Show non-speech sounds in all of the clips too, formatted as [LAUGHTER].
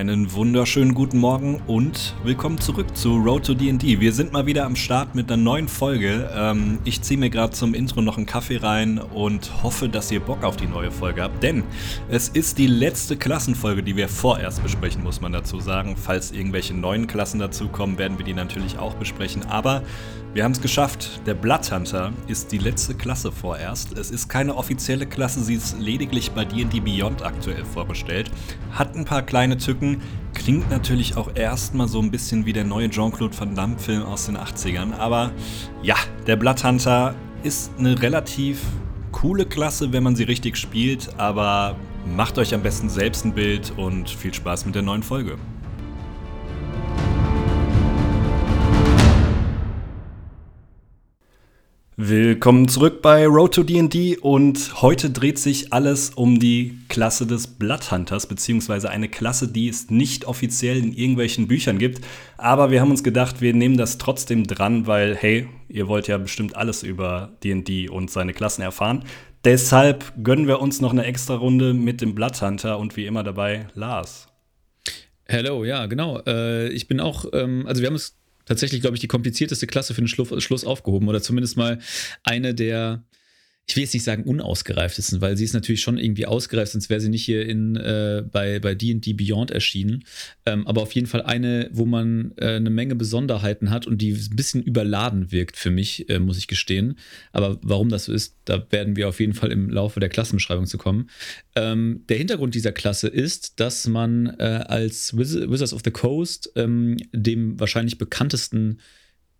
Einen wunderschönen guten Morgen und willkommen zurück zu Road to D&D. Wir sind mal wieder am Start mit einer neuen Folge. Ähm, ich ziehe mir gerade zum Intro noch einen Kaffee rein und hoffe, dass ihr Bock auf die neue Folge habt, denn es ist die letzte Klassenfolge, die wir vorerst besprechen, muss man dazu sagen. Falls irgendwelche neuen Klassen dazukommen, werden wir die natürlich auch besprechen, aber wir haben es geschafft. Der Bloodhunter ist die letzte Klasse vorerst. Es ist keine offizielle Klasse, sie ist lediglich bei D&D Beyond aktuell vorgestellt. Hat ein paar kleine Tücken, klingt natürlich auch erstmal so ein bisschen wie der neue Jean-Claude Van Damme Film aus den 80ern. Aber ja, der Bloodhunter ist eine relativ coole Klasse, wenn man sie richtig spielt. Aber macht euch am besten selbst ein Bild und viel Spaß mit der neuen Folge. Willkommen zurück bei Road to D&D und heute dreht sich alles um die Klasse des Bloodhunters, beziehungsweise eine Klasse, die es nicht offiziell in irgendwelchen Büchern gibt. Aber wir haben uns gedacht, wir nehmen das trotzdem dran, weil, hey, ihr wollt ja bestimmt alles über D&D und seine Klassen erfahren. Deshalb gönnen wir uns noch eine extra Runde mit dem Bloodhunter und wie immer dabei Lars. Hello, ja, genau. Äh, ich bin auch, ähm, also wir haben es tatsächlich, glaube ich, die komplizierteste Klasse für den Schluss aufgehoben oder zumindest mal eine der ich will jetzt nicht sagen unausgereiftesten, weil sie ist natürlich schon irgendwie ausgereift, sonst wäre sie nicht hier in, äh, bei, bei D&D Beyond erschienen. Ähm, aber auf jeden Fall eine, wo man äh, eine Menge Besonderheiten hat und die ein bisschen überladen wirkt für mich, äh, muss ich gestehen. Aber warum das so ist, da werden wir auf jeden Fall im Laufe der Klassenbeschreibung zu kommen. Ähm, der Hintergrund dieser Klasse ist, dass man äh, als Wiz Wizards of the Coast ähm, dem wahrscheinlich bekanntesten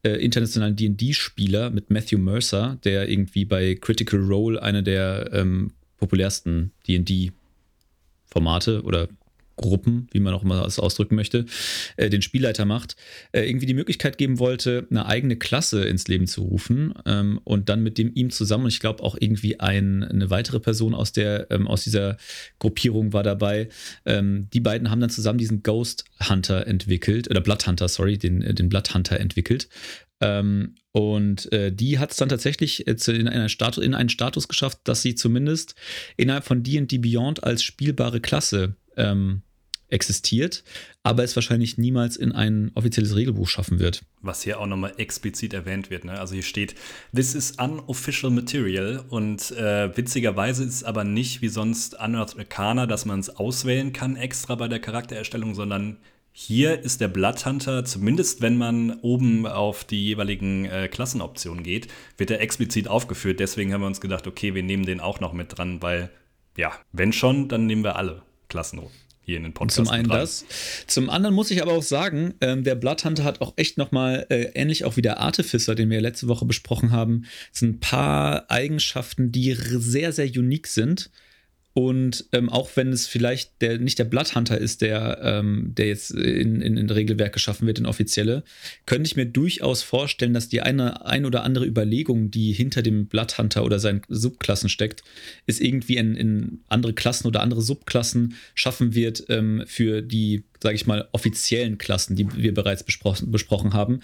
äh, internationalen D&D-Spieler mit Matthew Mercer, der irgendwie bei Critical Role eine der ähm, populärsten D&D-Formate oder Gruppen, wie man auch immer das ausdrücken möchte, äh, den Spielleiter macht, äh, irgendwie die Möglichkeit geben wollte, eine eigene Klasse ins Leben zu rufen ähm, und dann mit dem ihm zusammen, und ich glaube auch irgendwie ein, eine weitere Person aus, der, ähm, aus dieser Gruppierung war dabei, ähm, die beiden haben dann zusammen diesen Ghost Hunter entwickelt, oder Blood Hunter, sorry, den, äh, den Blood Hunter entwickelt. Ähm, und äh, die hat es dann tatsächlich äh, in, einer Status, in einen Status geschafft, dass sie zumindest innerhalb von D&D Beyond als spielbare Klasse ähm, existiert, aber es wahrscheinlich niemals in ein offizielles Regelbuch schaffen wird. Was hier auch nochmal explizit erwähnt wird. Ne? Also hier steht, this is unofficial material und äh, witzigerweise ist es aber nicht wie sonst Unearthed Arcana, dass man es auswählen kann extra bei der Charaktererstellung, sondern hier ist der Bloodhunter, zumindest wenn man oben auf die jeweiligen äh, Klassenoptionen geht, wird er explizit aufgeführt. Deswegen haben wir uns gedacht, okay, wir nehmen den auch noch mit dran, weil, ja, wenn schon, dann nehmen wir alle Klassen hier in den Podcast. Zum einen das. Zum anderen muss ich aber auch sagen, ähm, der Bloodhunter hat auch echt nochmal, äh, ähnlich auch wie der Artificer, den wir letzte Woche besprochen haben, sind ein paar Eigenschaften, die sehr, sehr unique sind und ähm, auch wenn es vielleicht der, nicht der Bloodhunter ist, der, ähm, der jetzt in, in, in Regelwerk geschaffen wird, in offizielle, könnte ich mir durchaus vorstellen, dass die eine ein oder andere Überlegung, die hinter dem Bloodhunter oder seinen Subklassen steckt, ist irgendwie in, in andere Klassen oder andere Subklassen schaffen wird ähm, für die sage ich mal, offiziellen Klassen, die wir bereits besprochen, besprochen haben. Mhm.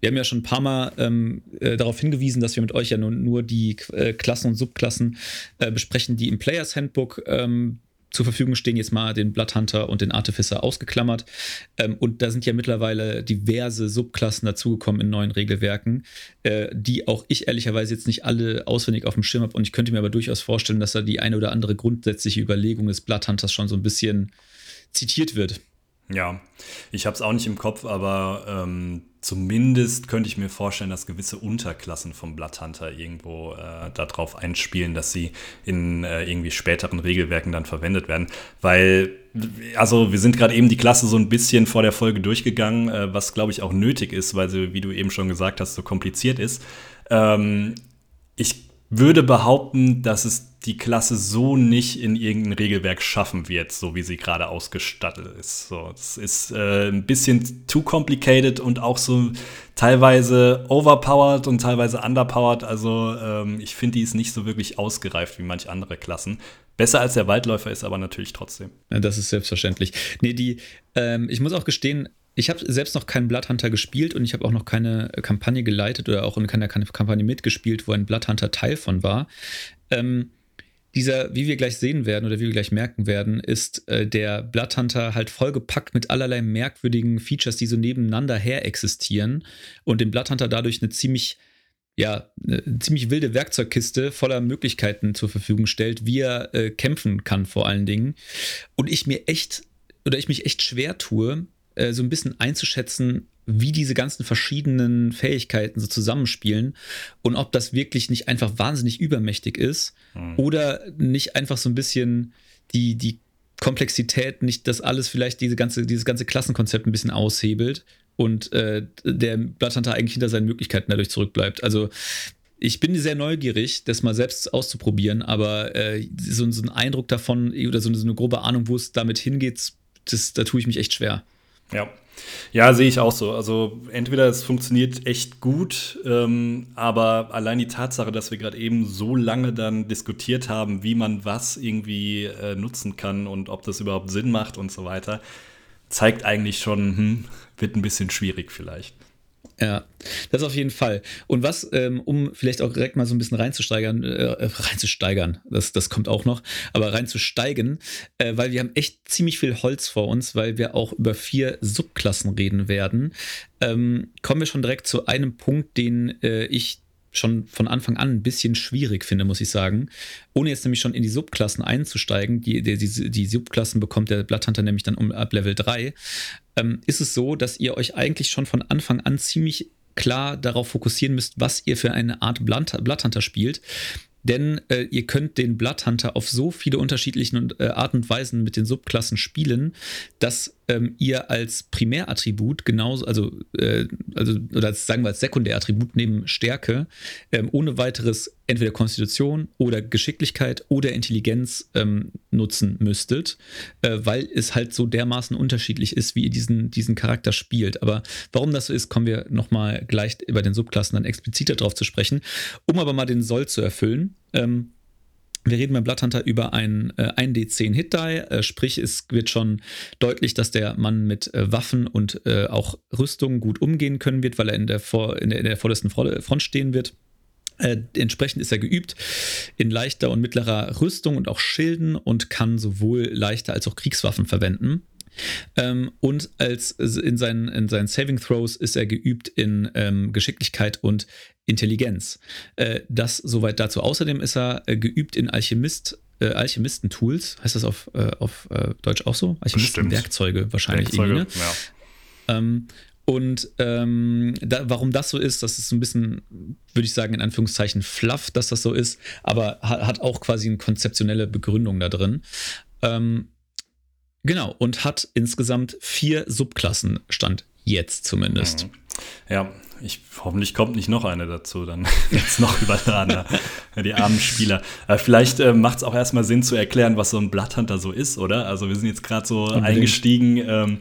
Wir haben ja schon ein paar Mal ähm, äh, darauf hingewiesen, dass wir mit euch ja nur, nur die äh, Klassen und Subklassen äh, besprechen, die im Players Handbook ähm, zur Verfügung stehen, jetzt mal den Bloodhunter und den Artificer ausgeklammert. Ähm, und da sind ja mittlerweile diverse Subklassen dazugekommen in neuen Regelwerken, äh, die auch ich ehrlicherweise jetzt nicht alle auswendig auf dem Schirm habe. Und ich könnte mir aber durchaus vorstellen, dass da die eine oder andere grundsätzliche Überlegung des Bloodhunters schon so ein bisschen zitiert wird. Ja, ich habe es auch nicht im Kopf, aber ähm, zumindest könnte ich mir vorstellen, dass gewisse Unterklassen vom Bloodhunter irgendwo äh, darauf einspielen, dass sie in äh, irgendwie späteren Regelwerken dann verwendet werden. Weil, also wir sind gerade eben die Klasse so ein bisschen vor der Folge durchgegangen, äh, was glaube ich auch nötig ist, weil sie, wie du eben schon gesagt hast, so kompliziert ist. Ähm, ich würde behaupten, dass es die Klasse so nicht in irgendein Regelwerk schaffen wird, so wie sie gerade ausgestattet ist. So, das ist äh, ein bisschen too complicated und auch so teilweise overpowered und teilweise underpowered. Also ähm, ich finde, die ist nicht so wirklich ausgereift wie manche andere Klassen. Besser als der Waldläufer ist aber natürlich trotzdem. Ja, das ist selbstverständlich. Nee, die, ähm, ich muss auch gestehen, ich habe selbst noch keinen Bloodhunter gespielt und ich habe auch noch keine Kampagne geleitet oder auch in keiner Kampagne mitgespielt, wo ein Bloodhunter Teil von war. Ähm, dieser, wie wir gleich sehen werden oder wie wir gleich merken werden, ist äh, der Bloodhunter halt vollgepackt mit allerlei merkwürdigen Features, die so nebeneinander her existieren und dem Bloodhunter dadurch eine ziemlich ja, eine ziemlich wilde Werkzeugkiste voller Möglichkeiten zur Verfügung stellt, wie er äh, kämpfen kann vor allen Dingen. Und ich mir echt, oder ich mich echt schwer tue, äh, so ein bisschen einzuschätzen, wie diese ganzen verschiedenen Fähigkeiten so zusammenspielen und ob das wirklich nicht einfach wahnsinnig übermächtig ist mhm. oder nicht einfach so ein bisschen die, die Komplexität, nicht das alles vielleicht diese ganze, dieses ganze Klassenkonzept ein bisschen aushebelt und äh, der Bloodhunter eigentlich hinter seinen Möglichkeiten dadurch zurückbleibt. Also ich bin sehr neugierig, das mal selbst auszuprobieren, aber äh, so, so ein Eindruck davon oder so, so eine grobe Ahnung, wo es damit hingeht, das, da tue ich mich echt schwer. Ja. Ja, sehe ich auch so. Also entweder es funktioniert echt gut, ähm, aber allein die Tatsache, dass wir gerade eben so lange dann diskutiert haben, wie man was irgendwie äh, nutzen kann und ob das überhaupt Sinn macht und so weiter, zeigt eigentlich schon, hm, wird ein bisschen schwierig vielleicht. Ja, das auf jeden Fall. Und was, ähm, um vielleicht auch direkt mal so ein bisschen reinzusteigern, äh, reinzusteigern, das, das kommt auch noch, aber reinzusteigen, äh, weil wir haben echt ziemlich viel Holz vor uns, weil wir auch über vier Subklassen reden werden, ähm, kommen wir schon direkt zu einem Punkt, den äh, ich schon von Anfang an ein bisschen schwierig finde, muss ich sagen. Ohne jetzt nämlich schon in die Subklassen einzusteigen, die, die, die, die Subklassen bekommt der Blatthunter nämlich dann um ab Level 3, ähm, ist es so, dass ihr euch eigentlich schon von Anfang an ziemlich klar darauf fokussieren müsst, was ihr für eine Art Blatthunter spielt. Denn äh, ihr könnt den Bloodhunter auf so viele unterschiedliche äh, Art und Weisen mit den Subklassen spielen, dass ähm, ihr als Primärattribut genauso, also, äh, also oder als, sagen wir als Sekundärattribut neben Stärke, ähm, ohne weiteres entweder Konstitution oder Geschicklichkeit oder Intelligenz ähm, nutzen müsstet, äh, weil es halt so dermaßen unterschiedlich ist, wie ihr diesen, diesen Charakter spielt. Aber warum das so ist, kommen wir nochmal gleich über den Subklassen dann expliziter drauf zu sprechen. Um aber mal den Soll zu erfüllen, ähm, wir reden beim Bloodhunter über ein äh, 1D10 Hit Die, äh, sprich es wird schon deutlich, dass der Mann mit äh, Waffen und äh, auch Rüstung gut umgehen können wird, weil er in der, vor, in der, in der vordersten Front stehen wird. Äh, entsprechend ist er geübt in leichter und mittlerer Rüstung und auch Schilden und kann sowohl leichte als auch Kriegswaffen verwenden. Ähm, und als in seinen, in seinen Saving Throws ist er geübt in ähm, Geschicklichkeit und Intelligenz. Äh, das soweit dazu. Außerdem ist er äh, geübt in Alchemist, äh, Alchemisten-Tools. Heißt das auf, äh, auf äh, Deutsch auch so? Alchemisten-Werkzeuge wahrscheinlich. Werkzeuge, ne? ja. Ähm, und ähm, da, warum das so ist, das ist ein bisschen, würde ich sagen, in Anführungszeichen fluff, dass das so ist, aber hat, hat auch quasi eine konzeptionelle Begründung da drin. Ähm, Genau, und hat insgesamt vier Subklassen, stand jetzt zumindest. Mhm. Ja, ich, hoffentlich kommt nicht noch eine dazu, dann [LAUGHS] jetzt noch überladener. die armen Spieler. Aber vielleicht äh, macht es auch erstmal Sinn zu erklären, was so ein Bloodhunter so ist, oder? Also wir sind jetzt gerade so Unbedingt. eingestiegen. Ähm,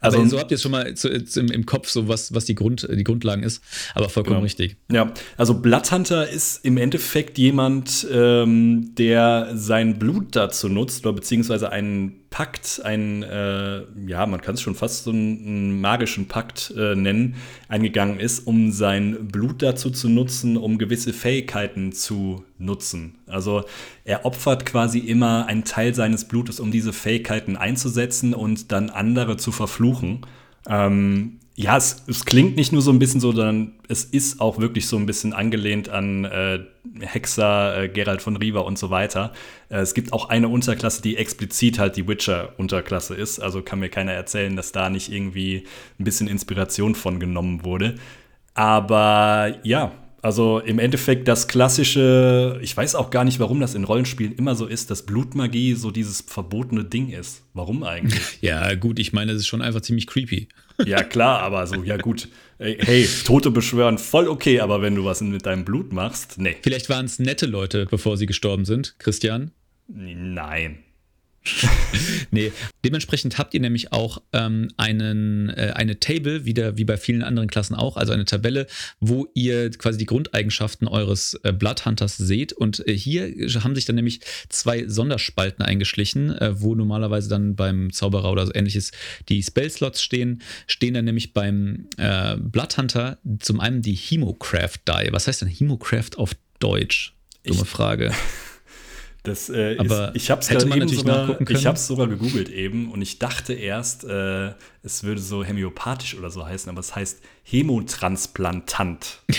also, aber so habt ihr schon mal zu, zu, im, im, Kopf, so was, was die, Grund, die Grundlagen ist, aber vollkommen genau. richtig. Ja, also Bloodhunter ist im Endeffekt jemand, ähm, der sein Blut dazu nutzt, oder beziehungsweise einen Pakt, ein, äh, ja, man kann es schon fast so einen, magischen Pakt äh, nennen, eingegangen ist, um sein Blut dazu zu nutzen, um gewisse Fähigkeiten zu nutzen. Also er opfert quasi immer einen Teil seines Blutes, um diese Fähigkeiten einzusetzen und dann andere zu verfluchen. Ähm, ja, es, es, klingt nicht nur so ein bisschen so, sondern es ist auch wirklich so ein bisschen angelehnt an äh, Hexer, äh, Gerald von Riva und so weiter. Äh, es gibt auch eine Unterklasse, die explizit halt die Witcher-Unterklasse ist. Also kann mir keiner erzählen, dass da nicht irgendwie ein bisschen Inspiration von genommen wurde. Aber ja, also im Endeffekt das klassische, ich weiß auch gar nicht, warum das in Rollenspielen immer so ist, dass Blutmagie so dieses verbotene Ding ist. Warum eigentlich? [LAUGHS] Ja, gut, ich meine, es ist schon einfach ziemlich creepy. [LAUGHS] Ja, klar, aber so, ja gut. Hey, Tote beschwören, voll okay, aber wenn du was mit deinem Blut machst, nee. Vielleicht waren es nette Leute, bevor sie gestorben sind, Christian? Nein. [LAUGHS] nee, dementsprechend habt ihr nämlich auch ähm, einen, äh, eine Table, wieder wie bei vielen anderen Klassen auch, also eine Tabelle, wo ihr quasi die Grundeigenschaften eures äh, Bloodhunters seht. Und äh, hier haben sich dann nämlich zwei Sonderspalten eingeschlichen, äh, wo normalerweise dann beim Zauberer oder so ähnliches die Spellslots stehen, stehen dann nämlich beim äh, Bloodhunter zum einen die Hemocraft Die. Was heißt denn Hemocraft auf Deutsch? Dumme ich, Frage. [LAUGHS] Das, äh, Aber ist, ich habe es sogar, ich habe sogar gegoogelt eben und ich dachte erst, äh, es würde so hämiopathisch oder so heißen, aber es heißt Hemotransplantant. [LAUGHS]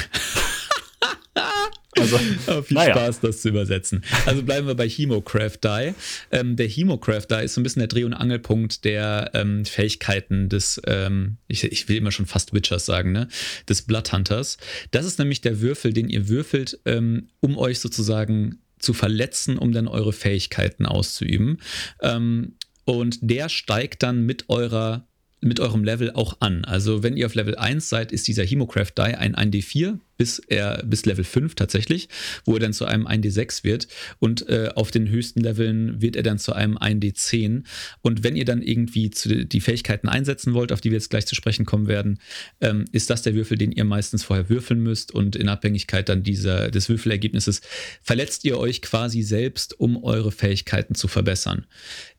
Also, viel naja. Spaß, das zu übersetzen. Also bleiben wir bei Hemocraft Die. Ähm, der Hemocraft Die ist so ein bisschen der Dreh- und Angelpunkt der ähm, Fähigkeiten des, ähm, ich, ich, will immer schon fast Witchers sagen, ne? des Bloodhunters. Das ist nämlich der Würfel, den ihr würfelt, ähm, um euch sozusagen zu verletzen, um dann eure Fähigkeiten auszuüben. Ähm, und der steigt dann mit eurer mit eurem Level auch an. Also wenn ihr auf Level 1 seid, ist dieser Hemocraft Die ein 1D4 bis er bis Level 5 tatsächlich, wo er dann zu einem 1D6 wird und äh, auf den höchsten Leveln wird er dann zu einem 1D10 und wenn ihr dann irgendwie zu, die Fähigkeiten einsetzen wollt, auf die wir jetzt gleich zu sprechen kommen werden, ähm, ist das der Würfel, den ihr meistens vorher würfeln müsst und in Abhängigkeit dann dieser, des Würfelergebnisses verletzt ihr euch quasi selbst, um eure Fähigkeiten zu verbessern.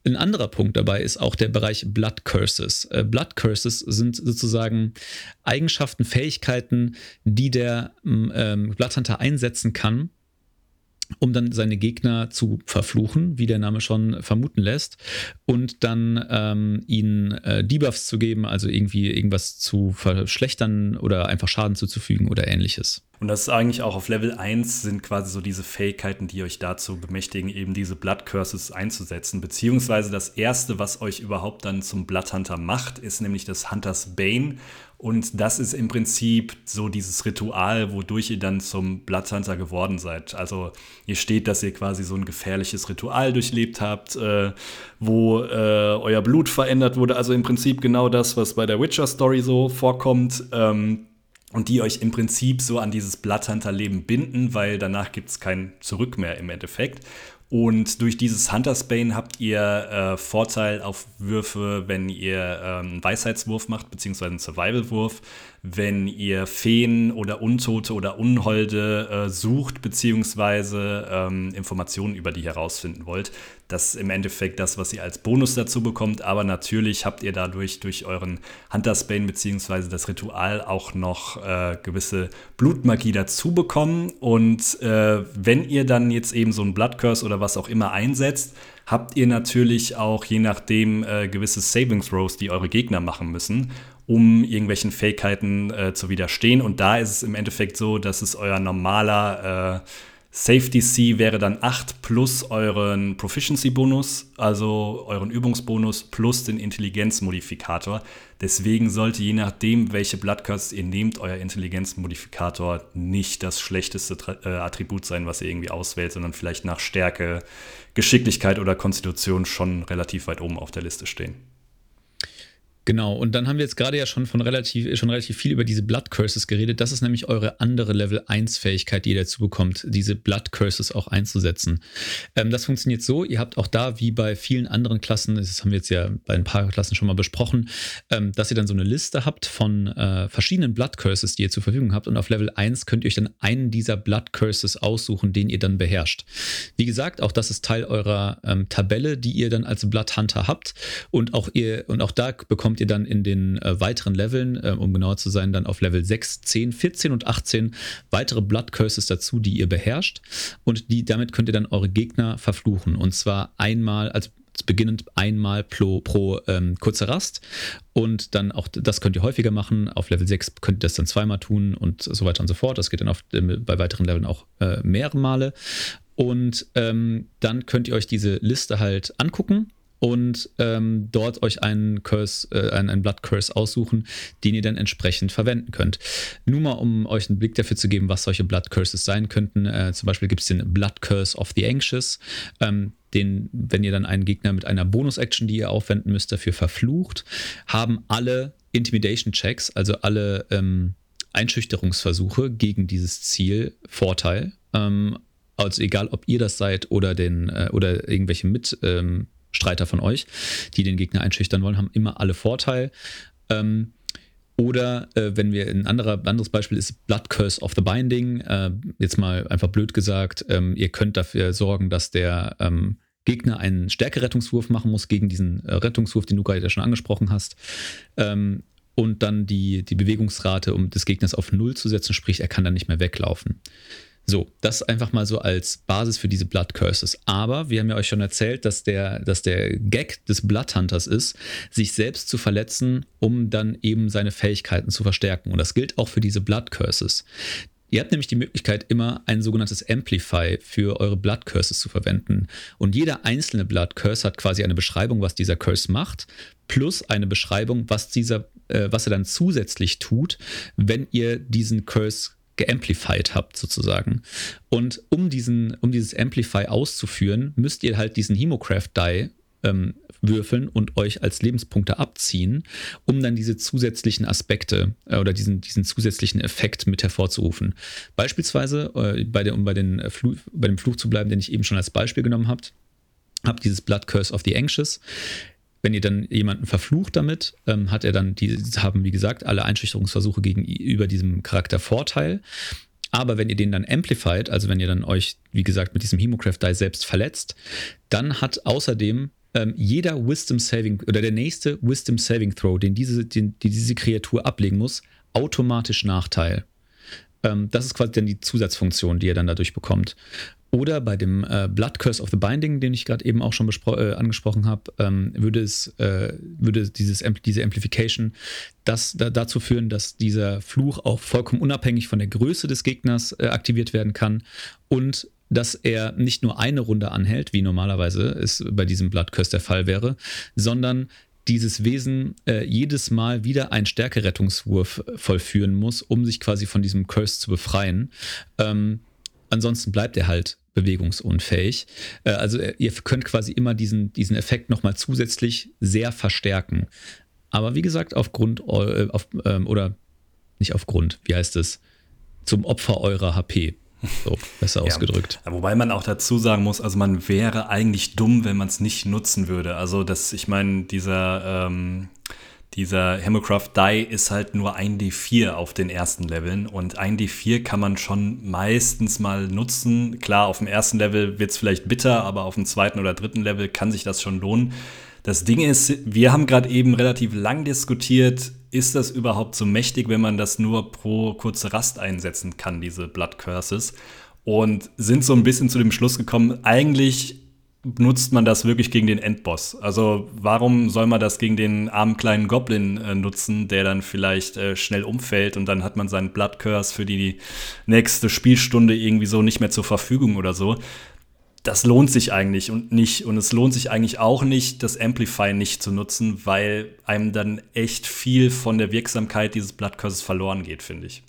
Ein anderer Punkt dabei ist auch der Bereich Blood Curses. Äh, Blood Curses sind sozusagen Eigenschaften, Fähigkeiten, die der ähm, Bloodhunter einsetzen kann, um dann seine Gegner zu verfluchen, wie der Name schon vermuten lässt, und dann ähm, ihnen äh, Debuffs zu geben, also irgendwie irgendwas zu verschlechtern oder einfach Schaden zuzufügen oder ähnliches. Und das ist eigentlich auch auf Level 1 sind quasi so diese Fähigkeiten, die euch dazu bemächtigen, eben diese Blood Curses einzusetzen. Beziehungsweise das erste, was euch überhaupt dann zum Bloodhunter macht, ist nämlich das Hunters Bane. Und das ist im Prinzip so dieses Ritual, wodurch ihr dann zum Bloodhunter geworden seid. Also ihr steht, dass ihr quasi so ein gefährliches Ritual durchlebt habt, äh, wo äh, euer Blut verändert wurde. Also im Prinzip genau das, was bei der Witcher-Story so vorkommt. Ähm, und die euch im Prinzip so an dieses Bloodhunter-Leben binden, weil danach gibt es kein Zurück mehr im Endeffekt. Und durch dieses Hunter's Bane habt ihr äh, Vorteil auf Würfe, wenn ihr ähm, einen Weisheitswurf macht, beziehungsweise einen Survival-Wurf wenn ihr Feen oder Untote oder Unholde äh, sucht, beziehungsweise ähm, Informationen über die herausfinden wollt. Das ist im Endeffekt das, was ihr als Bonus dazu bekommt, aber natürlich habt ihr dadurch durch euren Huntersbane beziehungsweise das Ritual auch noch äh, gewisse Blutmagie dazu bekommen. Und äh, wenn ihr dann jetzt eben so ein Blood Curse oder was auch immer einsetzt, habt ihr natürlich auch je nachdem äh, gewisse Saving Throws, die eure Gegner machen müssen um irgendwelchen Fähigkeiten äh, zu widerstehen. Und da ist es im Endeffekt so, dass es euer normaler äh, Safety C wäre dann 8 plus euren Proficiency-Bonus, also euren Übungsbonus plus den Intelligenzmodifikator. Deswegen sollte je nachdem, welche Bloodcurse ihr nehmt, euer Intelligenzmodifikator nicht das schlechteste äh, Attribut sein, was ihr irgendwie auswählt, sondern vielleicht nach Stärke, Geschicklichkeit oder Konstitution schon relativ weit oben auf der Liste stehen. Genau, und dann haben wir jetzt gerade ja schon von relativ, schon relativ viel über diese Blood Curses geredet. Das ist nämlich eure andere Level 1 Fähigkeit, die ihr dazu bekommt, diese Blood Curses auch einzusetzen. Ähm, das funktioniert so, ihr habt auch da, wie bei vielen anderen Klassen, das haben wir jetzt ja bei ein paar Klassen schon mal besprochen, ähm, dass ihr dann so eine Liste habt von äh, verschiedenen Blood Curses, die ihr zur Verfügung habt. Und auf Level 1 könnt ihr euch dann einen dieser Blood Curses aussuchen, den ihr dann beherrscht. Wie gesagt, auch das ist Teil eurer ähm, Tabelle, die ihr dann als Blood Hunter habt. Und auch ihr, und auch da bekommt bekommt ihr dann in den äh, weiteren Leveln, äh, um genauer zu sein, dann auf Level 6, 10, 14 und 18 weitere Blood Curses dazu, die ihr beherrscht. Und die, damit könnt ihr dann eure Gegner verfluchen. Und zwar einmal, also beginnend einmal pro, pro ähm, kurze Rast. Und dann auch, das könnt ihr häufiger machen. Auf Level 6 könnt ihr das dann zweimal tun und so weiter und so fort. Das geht dann auf, äh, bei weiteren Leveln auch äh, mehrere Male. Und ähm, dann könnt ihr euch diese Liste halt angucken und ähm, dort euch einen Curse, äh, einen, einen Blood Curse aussuchen, den ihr dann entsprechend verwenden könnt. Nur mal, um euch einen Blick dafür zu geben, was solche Blood Curses sein könnten. Äh, zum Beispiel gibt es den Blood Curse of the Anxious. Ähm, den, wenn ihr dann einen Gegner mit einer Bonus-Action, die ihr aufwenden müsst, dafür verflucht, haben alle Intimidation-Checks, also alle ähm, Einschüchterungsversuche gegen dieses Ziel Vorteil. Ähm, also egal, ob ihr das seid oder den äh, oder irgendwelche mit ähm, Streiter von euch, die den Gegner einschüchtern wollen, haben immer alle Vorteil. Ähm, oder äh, wenn wir ein anderer, anderes Beispiel ist Blood Curse of the Binding. Äh, jetzt mal einfach blöd gesagt, ähm, ihr könnt dafür sorgen, dass der ähm, Gegner einen Stärkerettungswurf machen muss gegen diesen äh, Rettungswurf, den du gerade schon angesprochen hast. Ähm, und dann die, die Bewegungsrate, um des Gegners auf Null zu setzen, sprich, er kann dann nicht mehr weglaufen. So, das einfach mal so als Basis für diese Blood Curses. Aber wir haben ja euch schon erzählt, dass der, dass der Gag des Blood Hunters ist, sich selbst zu verletzen, um dann eben seine Fähigkeiten zu verstärken. Und das gilt auch für diese Blood Curses. Ihr habt nämlich die Möglichkeit, immer ein sogenanntes Amplify für eure Blood Curses zu verwenden. Und jeder einzelne Blood Curse hat quasi eine Beschreibung, was dieser Curse macht, plus eine Beschreibung, was, dieser, äh, was er dann zusätzlich tut, wenn ihr diesen Curse geamplified habt sozusagen. Und um, diesen, um dieses Amplify auszuführen, müsst ihr halt diesen Hemocraft Die ähm, würfeln und euch als Lebenspunkte abziehen, um dann diese zusätzlichen Aspekte äh, oder diesen, diesen zusätzlichen Effekt mit hervorzurufen. Beispielsweise, äh, bei der, um bei, den äh, Fluch, bei dem Fluch zu bleiben, den ich eben schon als Beispiel genommen habt, habt dieses Blood Curse of the Anxious wenn ihr dann jemanden verflucht damit, ähm, hat er dann, die haben wie gesagt alle Einschüchterungsversuche gegenüber diesem Charakter Vorteil. Aber wenn ihr den dann amplified, also wenn ihr dann euch, wie gesagt, mit diesem Hemocraft Die selbst verletzt, dann hat außerdem ähm, jeder Wisdom Saving oder der nächste Wisdom Saving Throw, den diese, den, die diese Kreatur ablegen muss, automatisch Nachteil. Ähm, das ist quasi dann die Zusatzfunktion, die ihr dann dadurch bekommt. Oder bei dem äh, Blood Curse of the Binding, den ich gerade eben auch schon äh, angesprochen habe, ähm, würde es äh, würde dieses diese Amplification das, da, dazu führen, dass dieser Fluch auch vollkommen unabhängig von der Größe des Gegners äh, aktiviert werden kann und dass er nicht nur eine Runde anhält, wie normalerweise es bei diesem Blood Curse der Fall wäre, sondern dieses Wesen äh, jedes Mal wieder einen Stärkerettungswurf vollführen muss, um sich quasi von diesem Curse zu befreien. Ähm, ansonsten bleibt er halt bewegungsunfähig. Äh, also äh, ihr könnt quasi immer diesen, diesen Effekt nochmal zusätzlich sehr verstärken. Aber wie gesagt, aufgrund äh, auf, ähm, oder nicht aufgrund, wie heißt es, zum Opfer eurer HP. So, besser [LAUGHS] ja. ausgedrückt. Wobei man auch dazu sagen muss, also man wäre eigentlich dumm, wenn man es nicht nutzen würde. Also das, ich meine, dieser ähm, dieser Hemocraft Die ist halt nur ein D4 auf den ersten Leveln und ein D4 kann man schon meistens mal nutzen. Klar, auf dem ersten Level wird es vielleicht bitter, aber auf dem zweiten oder dritten Level kann sich das schon lohnen. Das Ding ist, wir haben gerade eben relativ lang diskutiert, ist das überhaupt so mächtig, wenn man das nur pro kurze Rast einsetzen kann, diese Blood Curses? Und sind so ein bisschen zu dem Schluss gekommen, eigentlich nutzt man das wirklich gegen den Endboss? Also warum soll man das gegen den armen kleinen Goblin äh, nutzen, der dann vielleicht äh, schnell umfällt und dann hat man seinen Blood Curse für die nächste Spielstunde irgendwie so nicht mehr zur Verfügung oder so? Das lohnt sich eigentlich und nicht. Und es lohnt sich eigentlich auch nicht, das Amplify nicht zu nutzen, weil einem dann echt viel von der Wirksamkeit dieses Blood Curses verloren geht, finde ich.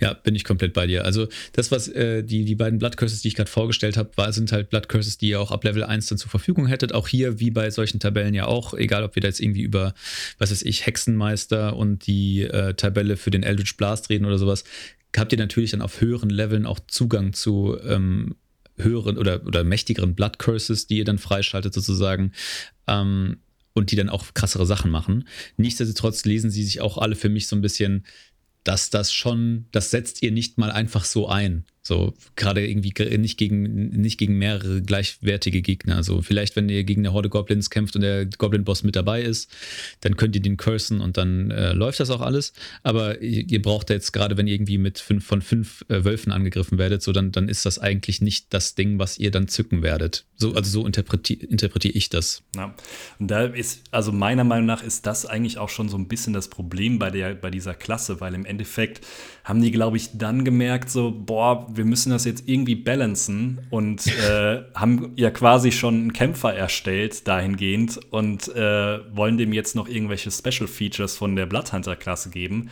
Ja, bin ich komplett bei dir. Also das, was äh, die, die beiden Blood Curses, die ich gerade vorgestellt habe, sind halt Blood Curses, die ihr auch ab Level 1 dann zur Verfügung hättet. Auch hier, wie bei solchen Tabellen ja auch, egal ob wir da jetzt irgendwie über, was weiß ich, Hexenmeister und die äh, Tabelle für den Eldritch Blast reden oder sowas, habt ihr natürlich dann auf höheren Leveln auch Zugang zu ähm, höheren oder, oder mächtigeren Blood Curses, die ihr dann freischaltet sozusagen. Ähm, und die dann auch krassere Sachen machen. Nichtsdestotrotz lesen sie sich auch alle für mich so ein bisschen dass das schon, das setzt ihr nicht mal einfach so ein. So, gerade irgendwie nicht gegen, nicht gegen mehrere gleichwertige Gegner. So, vielleicht, wenn ihr gegen eine Horde Goblins kämpft und der Goblin-Boss mit dabei ist, dann könnt ihr den cursen und dann äh, läuft das auch alles. Aber ihr, braucht jetzt, gerade wenn ihr irgendwie mit fünf von fünf äh, Wölfen angegriffen werdet, so dann, dann ist das eigentlich nicht das Ding, was ihr dann zücken werdet. So, also so interpretiere interpretier ich das. Ja. Und da ist, also meiner Meinung nach ist das eigentlich auch schon so ein bisschen das Problem bei, der, bei dieser Klasse, weil im Endeffekt haben die, glaube ich, dann gemerkt, so, boah, wir müssen das jetzt irgendwie balancen und äh, [LAUGHS] haben ja quasi schon einen Kämpfer erstellt dahingehend und äh, wollen dem jetzt noch irgendwelche Special Features von der Bloodhunter-Klasse geben.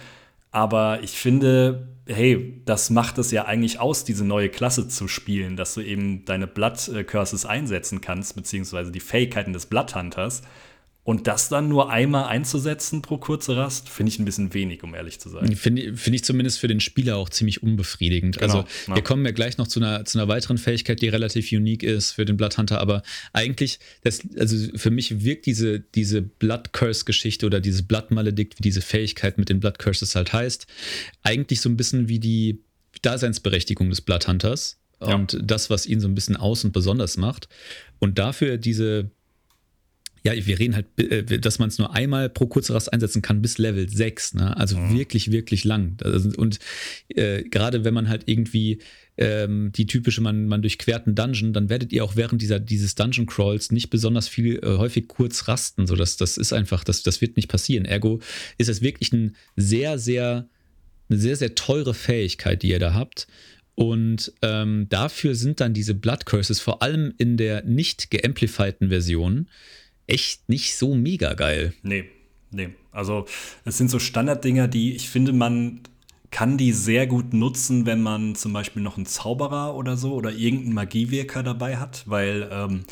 Aber ich finde, hey, das macht es ja eigentlich aus, diese neue Klasse zu spielen, dass du eben deine Blood Curses einsetzen kannst, beziehungsweise die Fähigkeiten des Bloodhunters. Und das dann nur einmal einzusetzen pro kurze Rast, finde ich ein bisschen wenig, um ehrlich zu sein. Finde find ich zumindest für den Spieler auch ziemlich unbefriedigend. Genau, also, ja. wir kommen ja gleich noch zu einer, zu einer weiteren Fähigkeit, die relativ unique ist für den Blood Hunter, aber eigentlich, das, also für mich wirkt diese, diese Blood Curse-Geschichte oder dieses Blood Maledict, wie diese Fähigkeit mit den Blood Curses halt heißt, eigentlich so ein bisschen wie die Daseinsberechtigung des Blood Hunters und ja. das, was ihn so ein bisschen aus und besonders macht. Und dafür diese Ja, wir reden halt, äh, dass man es nur einmal pro kurze Rast einsetzen kann bis Level 6. Ne? Also mhm. wirklich, wirklich lang. Und äh, gerade wenn man halt irgendwie ähm, die typische, man, man durchquert einen Dungeon, dann werdet ihr auch während dieser, dieses Dungeon Crawls nicht besonders viel, äh, häufig kurz rasten. So, das, das ist einfach, das, das wird nicht passieren. Ergo ist es wirklich ein sehr, sehr, eine sehr, sehr teure Fähigkeit, die ihr da habt. Und ähm, dafür sind dann diese Blood Curses, vor allem in der nicht geamplifierten Version, echt nicht so mega geil. Nee, nee. Also es sind so Standarddinger, die ich finde, man kann die sehr gut nutzen, wenn man zum Beispiel noch einen Zauberer oder so oder irgendeinen Magiewirker dabei hat, weil ähm,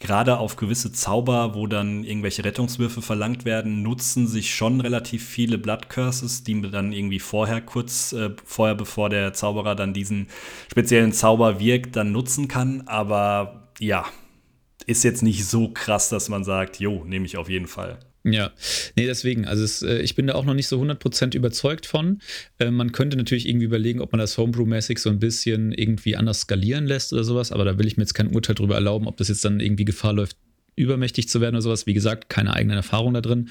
gerade auf gewisse Zauber, wo dann irgendwelche Rettungswürfe verlangt werden, nutzen sich schon relativ viele Blood Curses, die man dann irgendwie vorher kurz äh, vorher, bevor der Zauberer dann diesen speziellen Zauber wirkt, dann nutzen kann. Aber ja, ist jetzt nicht so krass, dass man sagt, jo, nehme ich auf jeden Fall. Ja, nee, deswegen, also es, äh, ich bin da auch noch nicht so 100% überzeugt von. Äh, man könnte natürlich irgendwie überlegen, ob man das Homebrew-mäßig so ein bisschen irgendwie anders skalieren lässt oder sowas, aber da will ich mir jetzt kein Urteil drüber erlauben, ob das jetzt dann irgendwie Gefahr läuft, übermächtig zu werden oder sowas. Wie gesagt, keine eigenen Erfahrungen da drin.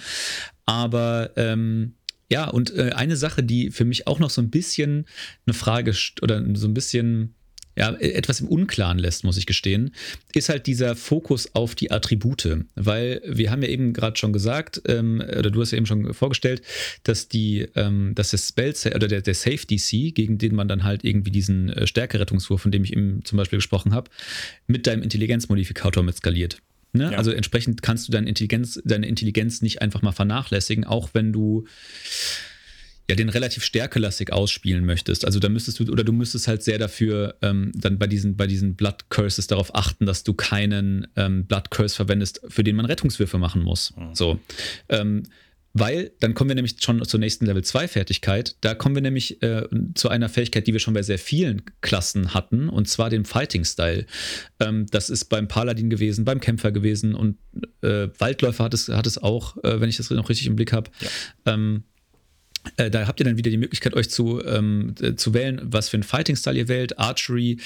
Aber ähm, ja, und äh, eine Sache, die für mich auch noch so ein bisschen eine Frage oder so ein bisschen ja, etwas im Unklaren lässt, muss ich gestehen, ist halt dieser Fokus auf die Attribute. Weil wir haben ja eben gerade schon gesagt, ähm, oder du hast ja eben schon vorgestellt, dass die, ähm, dass das Spell oder der, der Safe DC, gegen den man dann halt irgendwie diesen äh, Stärkerettungswurf, von dem ich eben zum Beispiel gesprochen habe, mit deinem Intelligenzmodifikator mit skaliert. Ne? Ja. Also entsprechend kannst du deine Intelligenz, deine Intelligenz nicht einfach mal vernachlässigen, auch wenn du ja, den relativ stärkelastig ausspielen möchtest. Also da müsstest du, oder du müsstest halt sehr dafür ähm, dann bei diesen, bei diesen Blood Curses darauf achten, dass du keinen ähm, Blood Curse verwendest, für den man Rettungswürfe machen muss. Mhm. So. Ähm, weil dann kommen wir nämlich schon zur nächsten Level 2 Fertigkeit. Da kommen wir nämlich äh, zu einer Fähigkeit, die wir schon bei sehr vielen Klassen hatten, und zwar dem Fighting Style. Ähm, das ist beim Paladin gewesen, beim Kämpfer gewesen und äh, Waldläufer hat es, hat es auch, äh, wenn ich das noch richtig im Blick habe. Ja. Ähm, äh, da habt ihr dann wieder die Möglichkeit, euch zu, ähm, äh, zu wählen, was für ein Fighting-Style ihr wählt. Archery,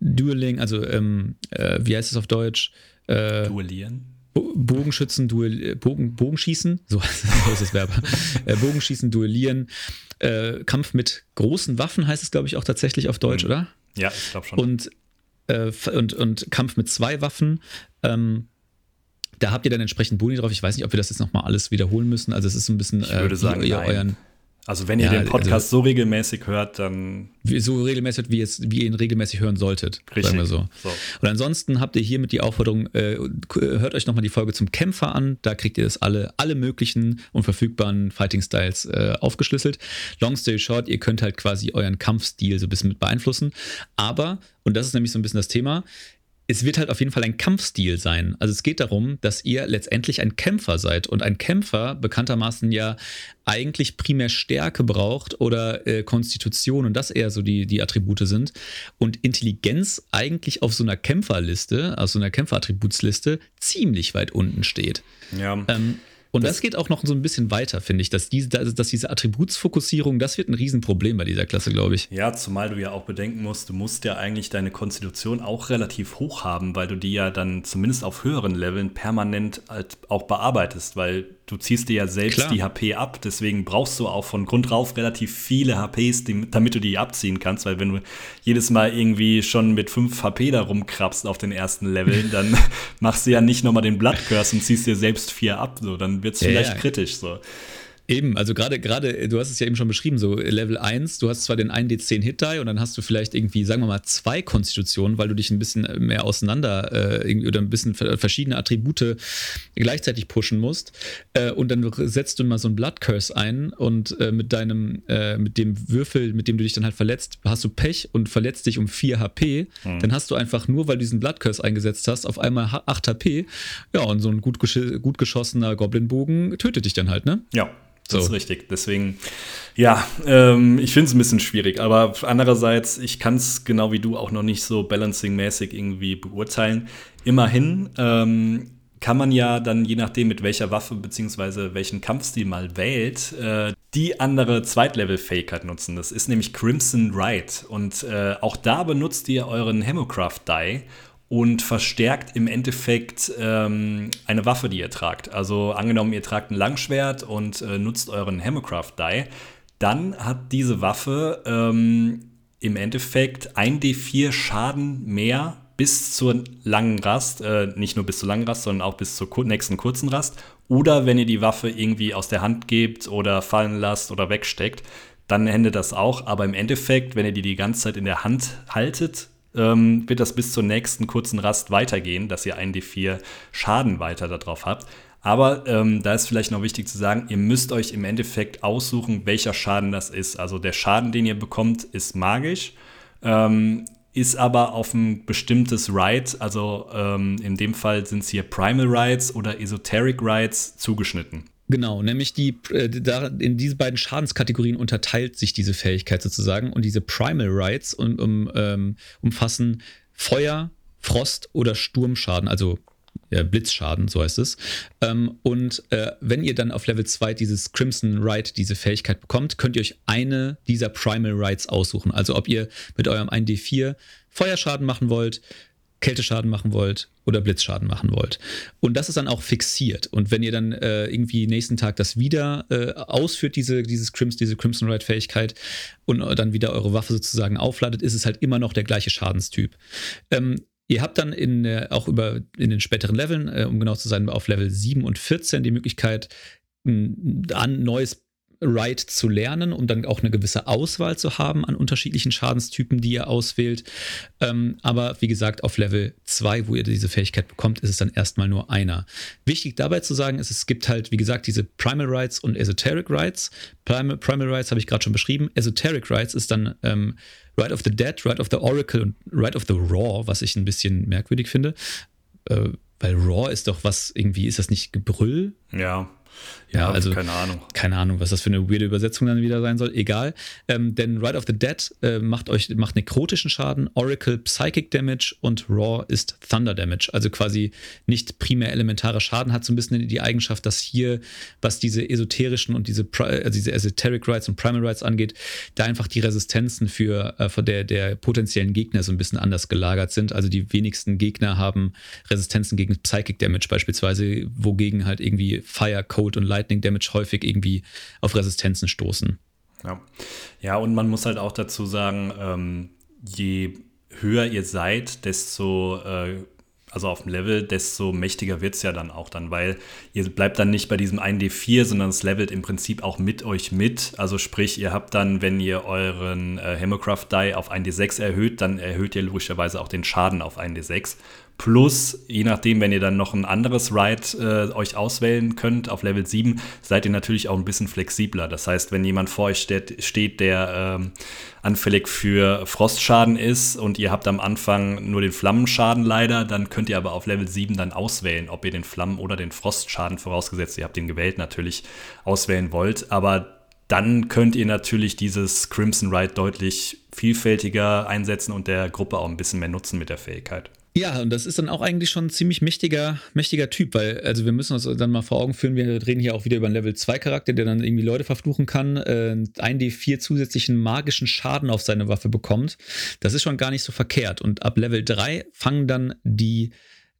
Dueling, also ähm, äh, wie heißt es auf Deutsch? Äh, Duellieren. Bogenschützen, Duell, äh, Bogen, Bogenschießen, [LAUGHS] so heißt das Verb. [LAUGHS] äh, Bogenschießen, Duellieren, äh, Kampf mit großen Waffen heißt es, glaube ich, auch tatsächlich auf Deutsch, mhm. oder? Ja, ich glaube schon. Und, äh, und, und Kampf mit zwei Waffen. Ähm, da habt ihr dann entsprechend Boni drauf. Ich weiß nicht, ob wir das jetzt nochmal alles wiederholen müssen. Also es ist so ein bisschen, ich würde sagen, ihr nein. euren also wenn ihr ja, den Podcast also, so regelmäßig hört, dann. So regelmäßig, wie, es, wie ihr ihn regelmäßig hören solltet. Richtig. Sagen wir so. so. Und ansonsten habt ihr hiermit die Aufforderung, äh, hört euch nochmal die Folge zum Kämpfer an. Da kriegt ihr das alle, alle möglichen und verfügbaren Fighting Styles äh, aufgeschlüsselt. Long story short, ihr könnt halt quasi euren Kampfstil so ein bisschen mit beeinflussen. Aber, und das ist nämlich so ein bisschen das Thema, es wird halt auf jeden Fall ein Kampfstil sein. Also es geht darum, dass ihr letztendlich ein Kämpfer seid und ein Kämpfer bekanntermaßen ja eigentlich primär Stärke braucht oder äh, Konstitution und das eher so die, die Attribute sind und Intelligenz eigentlich auf so einer Kämpferliste, auf so einer Kämpferattributsliste ziemlich weit unten steht. Ja. Ähm, und das, das, geht auch noch so ein bisschen weiter, finde ich, dass diese, dass diese Attributsfokussierung, das wird ein Riesenproblem bei dieser Klasse, glaube ich. Ja, zumal du ja auch bedenken musst, du musst ja eigentlich deine Konstitution auch relativ hoch haben, weil du die ja dann zumindest auf höheren Leveln permanent halt auch bearbeitest, weil du ziehst dir ja selbst Klar. die HP ab, deswegen brauchst du auch von Grund auf relativ viele HPs, die, damit du die abziehen kannst, weil wenn du jedes Mal irgendwie schon mit 5 HP da rumkrabst auf den ersten Leveln, dann [LAUGHS] machst du ja nicht nochmal den Blood Curse und ziehst dir selbst 4 ab, so, dann wird es ja, vielleicht ja. kritisch, so. Eben, also gerade, gerade, du hast es ja eben schon beschrieben, so Level 1, du hast zwar den 1d10 Hit-Die und dann hast du vielleicht irgendwie, sagen wir mal, zwei Konstitutionen, weil du dich ein bisschen mehr auseinander äh, oder ein bisschen verschiedene Attribute gleichzeitig pushen musst. Äh, und dann setzt du mal so einen Blood Curse ein und äh, mit deinem, äh, mit dem Würfel, mit dem du dich dann halt verletzt, hast du Pech und verletzt dich um 4 HP. Mhm. Dann hast du einfach nur, weil du diesen Blood Curse eingesetzt hast, auf einmal 8 HP. Ja, und so ein gut, gut geschossener Goblin-Bogen tötet dich dann halt, ne? Ja. Das so. ist richtig. Deswegen, ja, ähm, ich finde es ein bisschen schwierig. Aber andererseits, ich kann es genau wie du auch noch nicht so balancing-mäßig irgendwie beurteilen. Immerhin ähm, kann man ja dann, je nachdem, mit welcher Waffe bzw. welchen Kampfstil mal wählt, äh, die andere Zweitlevel-Fähigkeit nutzen. Das ist nämlich Crimson Ride. Und äh, auch da benutzt ihr euren Hemocraft-Die und verstärkt im Endeffekt ähm, eine Waffe, die ihr tragt. Also angenommen, ihr tragt ein Langschwert und äh, nutzt euren Hammercraft Die, dann hat diese Waffe ähm, im Endeffekt 1d4 Schaden mehr bis zur langen Rast, äh, nicht nur bis zur langen Rast, sondern auch bis zur nächsten kurzen Rast. Oder wenn ihr die Waffe irgendwie aus der Hand gebt oder fallen lasst oder wegsteckt, dann endet das auch. Aber im Endeffekt, wenn ihr die die ganze Zeit in der Hand haltet, ähm, wird das bis zur nächsten kurzen Rast weitergehen, dass ihr 1d4 Schaden weiter darauf habt. Aber ähm, da ist vielleicht noch wichtig zu sagen, ihr müsst euch im Endeffekt aussuchen, welcher Schaden das ist. Also der Schaden, den ihr bekommt, ist magisch, ähm, ist aber auf ein bestimmtes Ride, also ähm, in dem Fall sind es hier Primal Rides oder Esoteric Rides zugeschnitten. Genau, nämlich die, äh, in diese beiden Schadenskategorien unterteilt sich diese Fähigkeit sozusagen und diese Primal Rights um, um, ähm, umfassen Feuer, Frost oder Sturmschaden, also ja, Blitzschaden, so heißt es. Ähm, und äh, wenn ihr dann auf Level 2 dieses Crimson Right, diese Fähigkeit bekommt, könnt ihr euch eine dieser Primal Rights aussuchen. Also ob ihr mit eurem 1D4 Feuerschaden machen wollt, Kälteschaden machen wollt oder Blitzschaden machen wollt. Und das ist dann auch fixiert. Und wenn ihr dann äh, irgendwie nächsten Tag das wieder äh, ausführt, diese, dieses Crims, diese Crimson Ride Fähigkeit, und dann wieder eure Waffe sozusagen aufladet, ist es halt immer noch der gleiche Schadenstyp. Ähm, Ihr habt dann in, äh, auch über in den späteren Leveln, äh, um genau zu sein, auf Level 7 und 14 die Möglichkeit, ein, ein neues Right zu lernen, um dann auch eine gewisse Auswahl zu haben an unterschiedlichen Schadenstypen, die ihr auswählt. Ähm, aber wie gesagt, auf Level 2, wo ihr diese Fähigkeit bekommt, ist es dann erstmal nur einer. Wichtig dabei zu sagen ist, es gibt halt, wie gesagt, diese Primal Rights und Esoteric Rights. Primal, Primal Rights habe ich gerade schon beschrieben. Esoteric Rights ist dann ähm, Right of the Dead, Right of the Oracle und Right of the Raw, was ich ein bisschen merkwürdig finde. Äh, weil Raw ist doch was, irgendwie, ist das nicht Gebrüll? Ja. Ja, also keine Ahnung. Keine Ahnung, was das für eine weirde Übersetzung dann wieder sein soll. Egal. Ähm, denn Ride of the Dead äh, macht euch macht nekrotischen Schaden, Oracle Psychic Damage und Raw ist Thunder Damage. Also quasi nicht primär elementarer Schaden, hat so ein bisschen die Eigenschaft, dass hier, was diese esoterischen und diese, also diese Esoteric Rights und Primal Rights angeht, da einfach die Resistenzen für, äh, für der, der potenziellen Gegner so ein bisschen anders gelagert sind. Also die wenigsten Gegner haben Resistenzen gegen Psychic Damage beispielsweise, wogegen halt irgendwie Fire Code Cold und Lightning Damage häufig irgendwie auf Resistenzen stoßen. Ja, ja und man muss halt auch dazu sagen, ähm, je höher ihr seid, desto äh, also auf dem Level, desto mächtiger wird es ja dann auch dann, weil ihr bleibt dann nicht bei diesem 1D4, sondern es levelt im Prinzip auch mit euch mit. Also sprich, ihr habt dann, wenn ihr euren äh, Hammercraft Die auf 1D6 erhöht, dann erhöht ihr logischerweise auch den Schaden auf 1D6. Plus, je nachdem, wenn ihr dann noch ein anderes Ride äh, euch auswählen könnt auf Level 7, seid ihr natürlich auch ein bisschen flexibler. Das heißt, wenn jemand vor euch steht, steht der ähm, anfällig für Frostschaden ist und ihr habt am Anfang nur den Flammenschaden leider, dann könnt ihr aber auf Level 7 dann auswählen, ob ihr den Flammen- oder den Frostschaden vorausgesetzt, ihr habt den gewählt natürlich, auswählen wollt. Aber dann könnt ihr natürlich dieses Crimson Ride deutlich vielfältiger einsetzen und der Gruppe auch ein bisschen mehr nutzen mit der Fähigkeit. Ja, und das ist dann auch eigentlich schon ein ziemlich mächtiger, mächtiger Typ, weil, also wir müssen uns dann mal vor Augen führen, wir reden hier auch wieder über einen Level 2 Charakter, der dann irgendwie Leute verfluchen kann, äh, 1d4 zusätzlichen magischen Schaden auf seine Waffe bekommt. Das ist schon gar nicht so verkehrt. Und ab Level 3 fangen dann die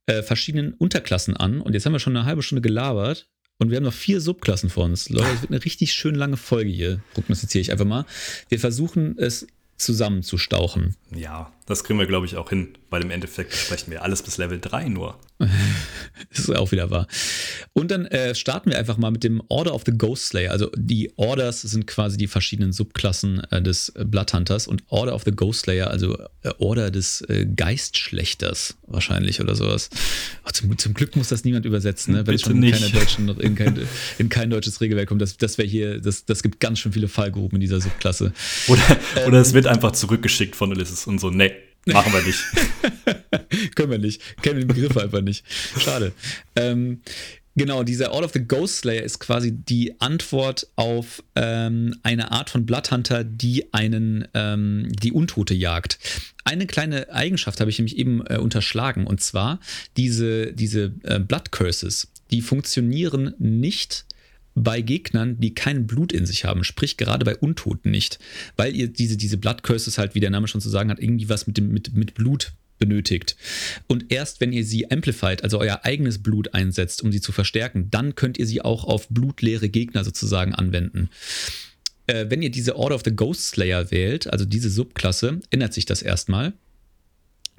äh, verschiedenen Unterklassen an. Und jetzt haben wir schon eine halbe Stunde gelabert. Und wir haben noch vier Subklassen vor uns. Leute, es wird eine richtig schön lange Folge hier. Prognostiziere ich einfach mal. Wir versuchen es zusammenzustauchen. Ja, das kriegen wir, glaube ich, auch hin, weil im Endeffekt besprechen wir alles bis Level 3 nur. Das [LAUGHS] ist auch wieder wahr. Und dann äh, starten wir einfach mal mit dem Order of the Ghost Slayer. Also die Orders sind quasi die verschiedenen Subklassen äh, des Bloodhunters und Order of the Ghost Slayer, also äh, Order des äh, Geistschlechters wahrscheinlich oder sowas. Oh, zum, zum, Glück muss das niemand übersetzen, ne? wenn es schon in, keiner deutschen, in, kein, in kein deutsches Regelwerk kommt. Das, das wäre hier, das, das gibt ganz schön viele Fallgruben in dieser Subklasse. Oder, ähm, oder es wird einfach zurückgeschickt von Ulysses und so, nee, Machen wir nicht. [LAUGHS] Können wir nicht. Kennen den Begriff einfach nicht. Schade. Ähm, genau, dieser All of the Ghost Slayer ist quasi die Antwort auf ähm, eine Art von Bloodhunter, die einen, ähm, die Untote jagt. Eine kleine Eigenschaft habe ich nämlich eben äh, unterschlagen und zwar diese, diese äh, Blood Curses, die funktionieren nicht bei Gegnern, die kein Blut in sich haben, sprich gerade bei Untoten nicht, weil ihr diese, diese Blood Curses halt, wie der Name schon zu sagen hat, irgendwie was mit, dem, mit, mit Blut benötigt. Und erst wenn ihr sie amplified, also euer eigenes Blut einsetzt, um sie zu verstärken, dann könnt ihr sie auch auf blutleere Gegner sozusagen anwenden. Äh, wenn ihr diese Order of the Ghost Slayer wählt, also diese Subklasse, ändert sich das erstmal.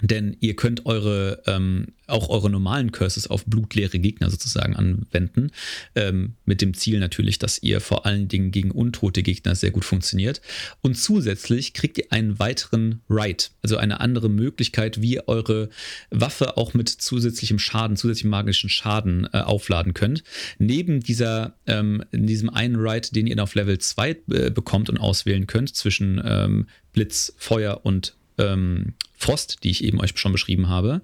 Denn ihr könnt eure, ähm, auch eure normalen Curses auf blutleere Gegner sozusagen anwenden. Ähm, mit dem Ziel natürlich, dass ihr vor allen Dingen gegen untote Gegner sehr gut funktioniert. Und zusätzlich kriegt ihr einen weiteren Right, also eine andere Möglichkeit, wie ihr eure Waffe auch mit zusätzlichem Schaden, zusätzlichem magischen Schaden äh, aufladen könnt. Neben dieser, ähm, diesem einen Right, den ihr auf Level 2 äh, bekommt und auswählen könnt, zwischen ähm, Blitz, Feuer und ähm, Frost, die ich eben euch schon beschrieben habe,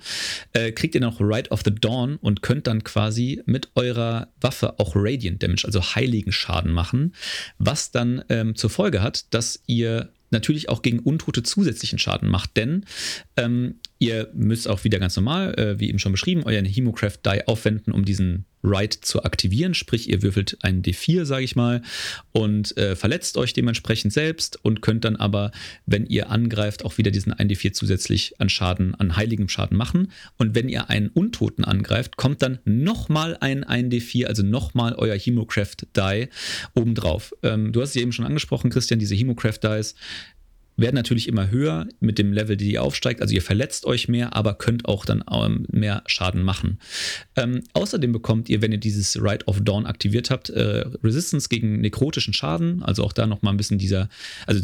äh, kriegt ihr noch Rite of the Dawn und könnt dann quasi mit eurer Waffe auch Radiant Damage, also heiligen Schaden machen, was dann ähm, zur Folge hat, dass ihr natürlich auch gegen Untote zusätzlichen Schaden macht, denn ähm, ihr müsst auch wieder ganz normal, äh, wie eben schon beschrieben, euren Hemocraft Die aufwenden, um diesen Right zu aktivieren. Sprich, ihr würfelt einen D4, sage ich mal, und äh, verletzt euch dementsprechend selbst und könnt dann aber, wenn ihr angreift, auch wieder diesen 1D4 zusätzlich an Schaden, an heiligem Schaden machen. Und wenn ihr einen Untoten angreift, kommt dann nochmal ein 1D4, also nochmal euer Hemocraft Die obendrauf. Ähm, du hast es eben schon angesprochen, Christian, diese Hemocraft Dies werden natürlich immer höher mit dem Level, die ihr aufsteigt. Also ihr verletzt euch mehr, aber könnt auch dann ähm, mehr Schaden machen. Ähm, außerdem bekommt ihr, wenn ihr dieses Rite of Dawn aktiviert habt, äh, Resistance gegen nekrotischen Schaden. Also auch da nochmal ein bisschen dieser, also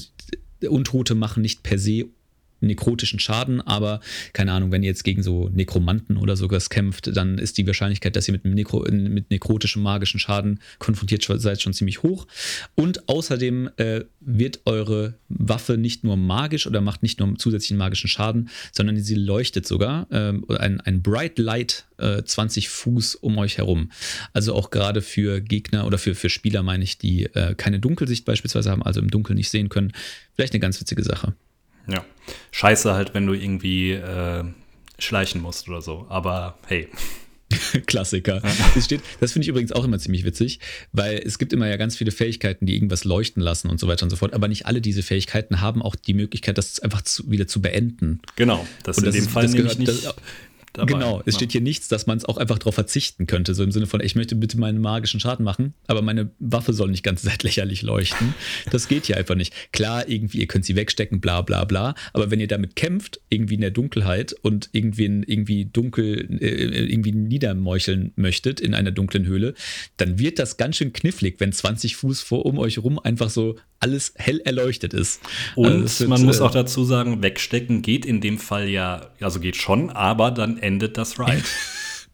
Untote machen nicht per se nekrotischen Schaden, aber keine Ahnung, wenn ihr jetzt gegen so Nekromanten oder sowas kämpft, dann ist die Wahrscheinlichkeit, dass ihr mit, Nekro mit nekrotischem magischen Schaden konfrontiert seid, schon ziemlich hoch. Und außerdem äh, wird eure Waffe nicht nur magisch oder macht nicht nur zusätzlichen magischen Schaden, sondern sie leuchtet sogar. Äh, ein, ein Bright Light äh, 20 Fuß um euch herum. Also auch gerade für Gegner oder für, für Spieler, meine ich, die äh, keine Dunkelsicht beispielsweise haben, also im Dunkeln nicht sehen können. Vielleicht eine ganz witzige Sache. Ja. Scheiße halt, wenn du irgendwie äh, schleichen musst oder so. Aber hey. [LAUGHS] Klassiker. Das, steht, das finde ich übrigens auch immer ziemlich witzig, weil es gibt immer ja ganz viele Fähigkeiten, die irgendwas leuchten lassen und so weiter und so fort. Aber nicht alle diese Fähigkeiten haben auch die Möglichkeit, das einfach zu, wieder zu beenden. Genau, das, und in dem ist, Fall das gehört, nicht. Das, dabei. Genau, es ja. steht hier nichts, dass man es auch einfach darauf verzichten könnte. So im Sinne von, ich möchte bitte meinen magischen Schaden machen, aber meine Waffe soll nicht ganz Zeit [LAUGHS] lächerlich leuchten. Das geht hier einfach nicht. Klar, irgendwie, ihr könnt sie wegstecken, bla bla bla. Aber wenn ihr damit kämpft, irgendwie in der Dunkelheit und irgendwie, irgendwie dunkel, äh, irgendwie niedermeucheln möchtet in einer dunklen Höhle, dann wird das ganz schön knifflig, wenn 20 Fuß vor um euch rum einfach so alles hell erleuchtet ist. Und also wird, man muss äh, auch dazu sagen, wegstecken geht in dem Fall ja, also geht schon, aber dann endet das Ride.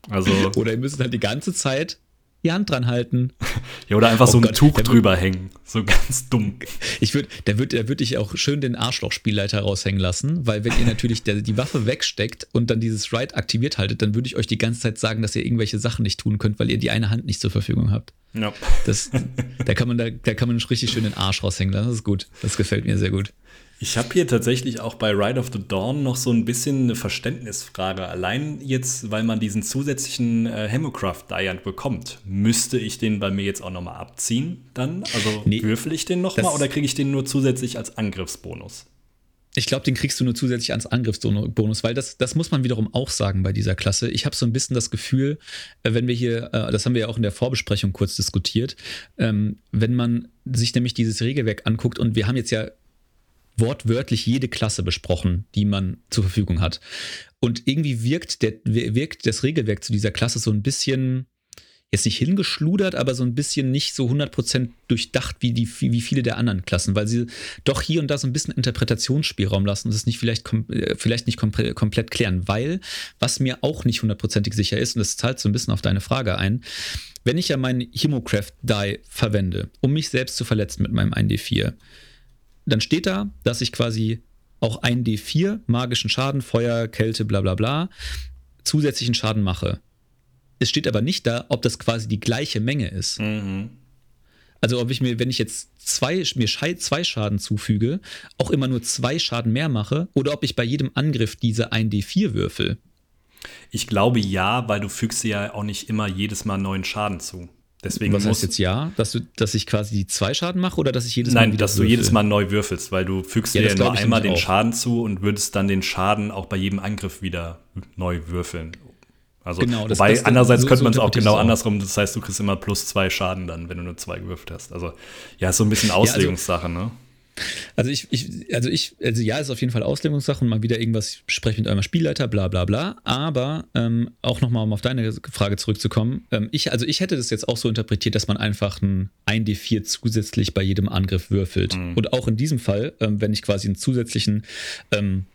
Also [LAUGHS] oder ihr müsst halt die ganze Zeit die Hand dran halten. [LAUGHS] Ja, oder einfach oh so ein Gott, Tuch drüber hängen. So ganz dumm. Ich würde, da würde da würd ich auch schön den Arschloch-Spielleiter raushängen lassen, weil wenn ihr natürlich der, die Waffe wegsteckt und dann dieses Ride aktiviert haltet, dann würde ich euch die ganze Zeit sagen, dass ihr irgendwelche Sachen nicht tun könnt, weil ihr die eine Hand nicht zur Verfügung habt. Ja. Das, da kann man da, da kann man richtig schön den Arsch raushängen lassen. Das ist gut. Das gefällt mir sehr gut. Ich habe hier tatsächlich auch bei Ride of the Dawn noch so ein bisschen eine Verständnisfrage. Allein jetzt, weil man diesen zusätzlichen äh, Hemocraft Diant bekommt, müsste ich den bei mir jetzt auch nochmal abziehen dann? Also nee, würfel ich den nochmal oder kriege ich den nur zusätzlich als Angriffsbonus? Ich glaube, den kriegst du nur zusätzlich als Angriffsbonus, weil das, das muss man wiederum auch sagen bei dieser Klasse. Ich habe so ein bisschen das Gefühl, äh, wenn wir hier, äh, das haben wir ja auch in der Vorbesprechung kurz diskutiert, ähm, wenn man sich nämlich dieses Regelwerk anguckt und wir haben jetzt ja wortwörtlich jede Klasse besprochen, die man zur Verfügung hat. Und irgendwie wirkt, der, wirkt das Regelwerk zu dieser Klasse so ein bisschen, jetzt nicht hingeschludert, aber so ein bisschen nicht so 100% durchdacht wie, die, wie viele der anderen Klassen, weil sie doch hier und da so ein bisschen Interpretationsspielraum lassen und es nicht vielleicht, äh, vielleicht nicht komplett klären. Weil, was mir auch nicht hundertprozentig sicher ist, und das zahlt so ein bisschen auf deine Frage ein, wenn ich ja meinen Hemocraft Die verwende, um mich selbst zu verletzen mit meinem 1D4, dann steht da, dass ich quasi auch ein D4 magischen Schaden, Feuer, Kälte, bla bla bla, zusätzlichen Schaden mache. Es steht aber nicht da, ob das quasi die gleiche Menge ist. Mhm. Also ob ich mir, wenn ich jetzt zwei, mir zwei Schaden zufüge, auch immer nur zwei Schaden mehr mache oder ob ich bei jedem Angriff diese 1D4 würfel. Ich glaube ja, weil du fügst ja auch nicht immer jedes Mal neuen Schaden zu. Deswegen Was heißt jetzt ja, dass, du, dass ich quasi die zwei Schaden mache oder dass ich jedes Mal. Nein, dass würfel? du jedes Mal neu würfelst, weil du fügst ja, dir nur einmal den auch. Schaden zu und würdest dann den Schaden auch bei jedem Angriff wieder neu würfeln. Also, genau, das, wobei, das, andererseits so, könnte man es auch genau andersrum, das heißt, du kriegst immer plus zwei Schaden dann, wenn du nur zwei gewürfelt hast. Also, ja, ist so ein bisschen Auslegungssache, ja, also, ne? Also ich, ich, also ich, also ja, ist auf jeden Fall Auslegungssache und mal wieder irgendwas, ich spreche mit eurem Spielleiter, bla bla bla. Aber ähm, auch nochmal, um auf deine Frage zurückzukommen, ähm, ich, also ich hätte das jetzt auch so interpretiert, dass man einfach ein 1D4 zusätzlich bei jedem Angriff würfelt. Mhm. Und auch in diesem Fall, ähm, wenn ich quasi einen zusätzlichen ähm,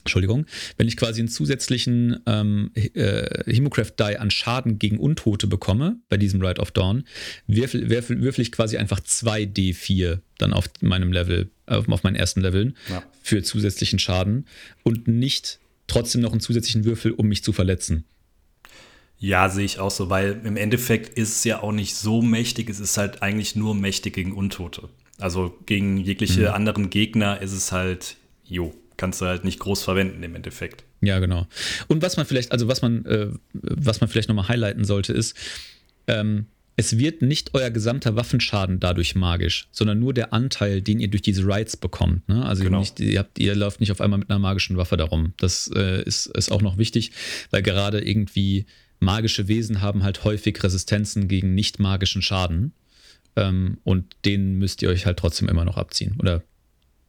Entschuldigung, wenn ich quasi einen zusätzlichen ähm, äh, Hemocraft Die an Schaden gegen Untote bekomme, bei diesem Ride of Dawn, würfel, würfel, würfel ich quasi einfach 2d4 dann auf meinem Level, auf, auf meinen ersten Leveln ja. für zusätzlichen Schaden und nicht trotzdem noch einen zusätzlichen Würfel, um mich zu verletzen. Ja, sehe ich auch so, weil im Endeffekt ist es ja auch nicht so mächtig, es ist halt eigentlich nur mächtig gegen Untote. Also gegen jegliche mhm. anderen Gegner ist es halt, jo, kannst du halt nicht groß verwenden im Endeffekt. Ja, genau. Und was man vielleicht, also was man, äh, was man vielleicht nochmal highlighten sollte, ist, ähm, es wird nicht euer gesamter Waffenschaden dadurch magisch, sondern nur der Anteil, den ihr durch diese Rights bekommt. Ne? Also genau. nicht, ihr, habt, ihr lauft nicht auf einmal mit einer magischen Waffe darum. Das äh, ist, ist auch noch wichtig, weil gerade irgendwie magische Wesen haben halt häufig Resistenzen gegen nicht magischen Schaden. Ähm, und den müsst ihr euch halt trotzdem immer noch abziehen. Oder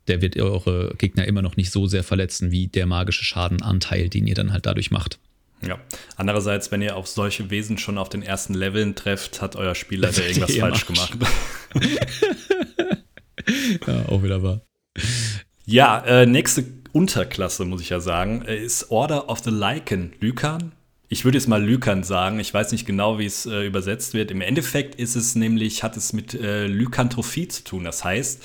der wird eure Gegner immer noch nicht so sehr verletzen wie der magische Schadenanteil, den ihr dann halt dadurch macht. Ja. Andererseits, wenn ihr auf solche Wesen schon auf den ersten Leveln trefft, hat euer Spielleiter [LAUGHS] irgendwas falsch gemacht. [LAUGHS] ja, auch wieder wahr. Ja, äh, nächste Unterklasse, muss ich ja sagen, äh, ist Order of the Lycan. Lycan? Ich würde jetzt mal Lycan sagen. Ich weiß nicht genau, wie es äh, übersetzt wird. Im Endeffekt ist es nämlich, hat es mit äh, Lykantrophie zu tun. Das heißt,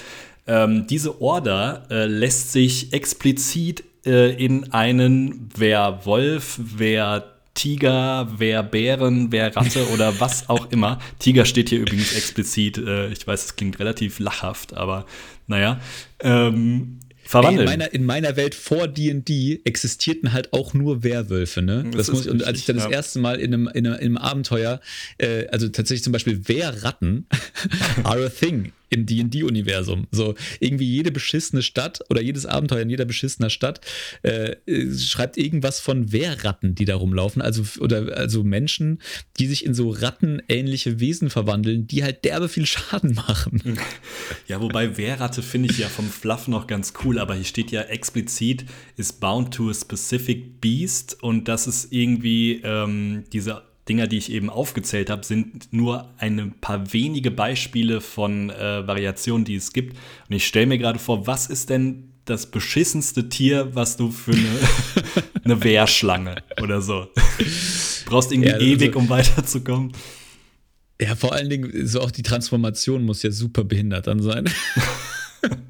ähm, diese Order äh, lässt sich explizit äh, in einen wer Wolf, wer Tiger, wer Bären, wer Ratte [LAUGHS] oder was auch immer. Tiger steht hier übrigens explizit. Äh, ich weiß, es klingt relativ lachhaft, aber naja. Ähm, verwandeln. in, meiner, in meiner Welt vor D&D existierten halt auch nur Werwölfe, ne? Das, das muss, und als ich dann ja. das erste Mal in einem, in einem, in einem Abenteuer, äh, also tatsächlich zum Beispiel Wehrratten [LAUGHS] are a thing im D&D-Universum. So irgendwie jede beschissene Stadt oder jedes Abenteuer in jeder beschissener Stadt äh, schreibt irgendwas von Wehrratten, die da rumlaufen. Also, oder, also Menschen, die sich in so rattenähnliche Wesen verwandeln, die halt derbe viel Schaden machen. [LAUGHS] Ja, wobei Wehrratte finde ich ja vom Fluff noch ganz cool, aber hier steht ja explizit, ist bound to a specific beast und das ist irgendwie ähm, diese Dinger, die ich eben aufgezählt habe, sind nur ein paar wenige Beispiele von äh, Variationen, die es gibt. Und ich stelle mir gerade vor, was ist denn das beschissenste Tier, was du für eine, [LAUGHS] eine Wehrschlange oder so? [LAUGHS] Brauchst irgendwie ja, also, ewig, um weiterzukommen. Ja, vor allen Dingen, so auch die Transformation muss ja super behindert dann sein. [LAUGHS]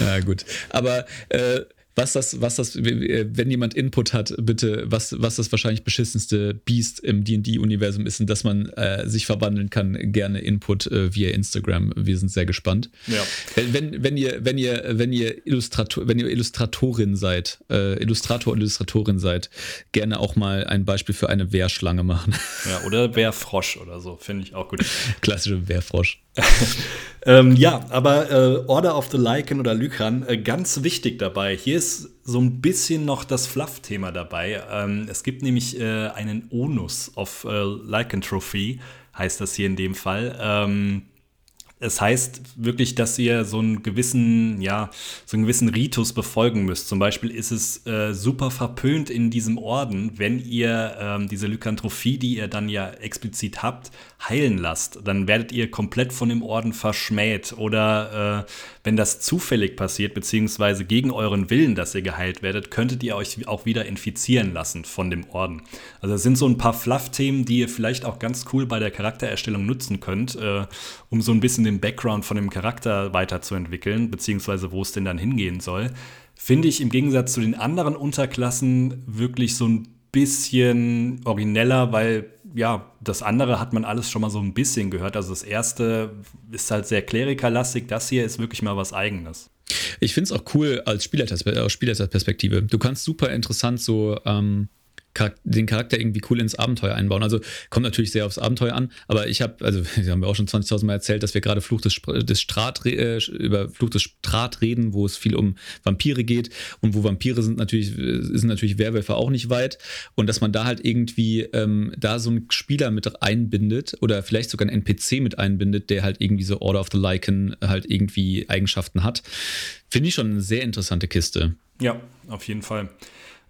ja, gut. Aber äh, was das, was das, wenn jemand Input hat, bitte, was, was das wahrscheinlich beschissenste Beast im D&D-Universum ist und dass man äh, sich verwandeln kann, gerne Input äh, via Instagram. Wir sind sehr gespannt. Ja. Wenn, wenn ihr, wenn ihr, wenn ihr Illustrator, wenn ihr Illustratorin seid, äh, Illustrator und Illustratorin seid, gerne auch mal ein Beispiel für eine Wehrschlange machen. Ja, oder Wehrfrosch oder so, finde ich auch gut. [LAUGHS] Klassische Wehrfrosch. [LAUGHS] ähm, ja, aber äh, Order of the Lycan oder Lycan, äh, ganz wichtig dabei. Hier ist so ein bisschen noch das Fluff-Thema dabei. Ähm, es gibt nämlich äh, einen Onus of äh, Lycanthropy, heißt das hier in dem Fall. Ähm, es heißt wirklich, dass ihr so einen gewissen, ja, so einen gewissen Ritus befolgen müsst. Zum Beispiel ist es äh, super verpönt in diesem Orden, wenn ihr ähm, diese Lykantrophie, die ihr dann ja explizit habt, heilen lasst. Dann werdet ihr komplett von dem Orden verschmäht. Oder äh, wenn das zufällig passiert, beziehungsweise gegen euren Willen, dass ihr geheilt werdet, könntet ihr euch auch wieder infizieren lassen von dem Orden. Also das sind so ein paar Fluff-Themen, die ihr vielleicht auch ganz cool bei der Charaktererstellung nutzen könnt, äh, um so ein bisschen den Background von dem Charakter weiterzuentwickeln, beziehungsweise wo es denn dann hingehen soll, finde ich im Gegensatz zu den anderen Unterklassen wirklich so ein bisschen origineller, weil ja, das andere hat man alles schon mal so ein bisschen gehört. Also das erste ist halt sehr klerikerlastig, das hier ist wirklich mal was eigenes. Ich finde es auch cool als Spielerperspektive. Du kannst super interessant so ähm, den Charakter irgendwie cool ins Abenteuer einbauen. Also kommt natürlich sehr aufs Abenteuer an, aber ich habe, also [LAUGHS] wir haben ja auch schon 20.000 Mal erzählt, dass wir gerade Fluch des, des Strat, äh, über Fluch des Strat reden, wo es viel um Vampire geht und wo Vampire sind natürlich, sind natürlich Werwölfe auch nicht weit und dass man da halt irgendwie ähm, da so einen Spieler mit einbindet oder vielleicht sogar einen NPC mit einbindet, der halt irgendwie so Order of the Lycan halt irgendwie Eigenschaften hat, finde ich schon eine sehr interessante Kiste. Ja, auf jeden Fall.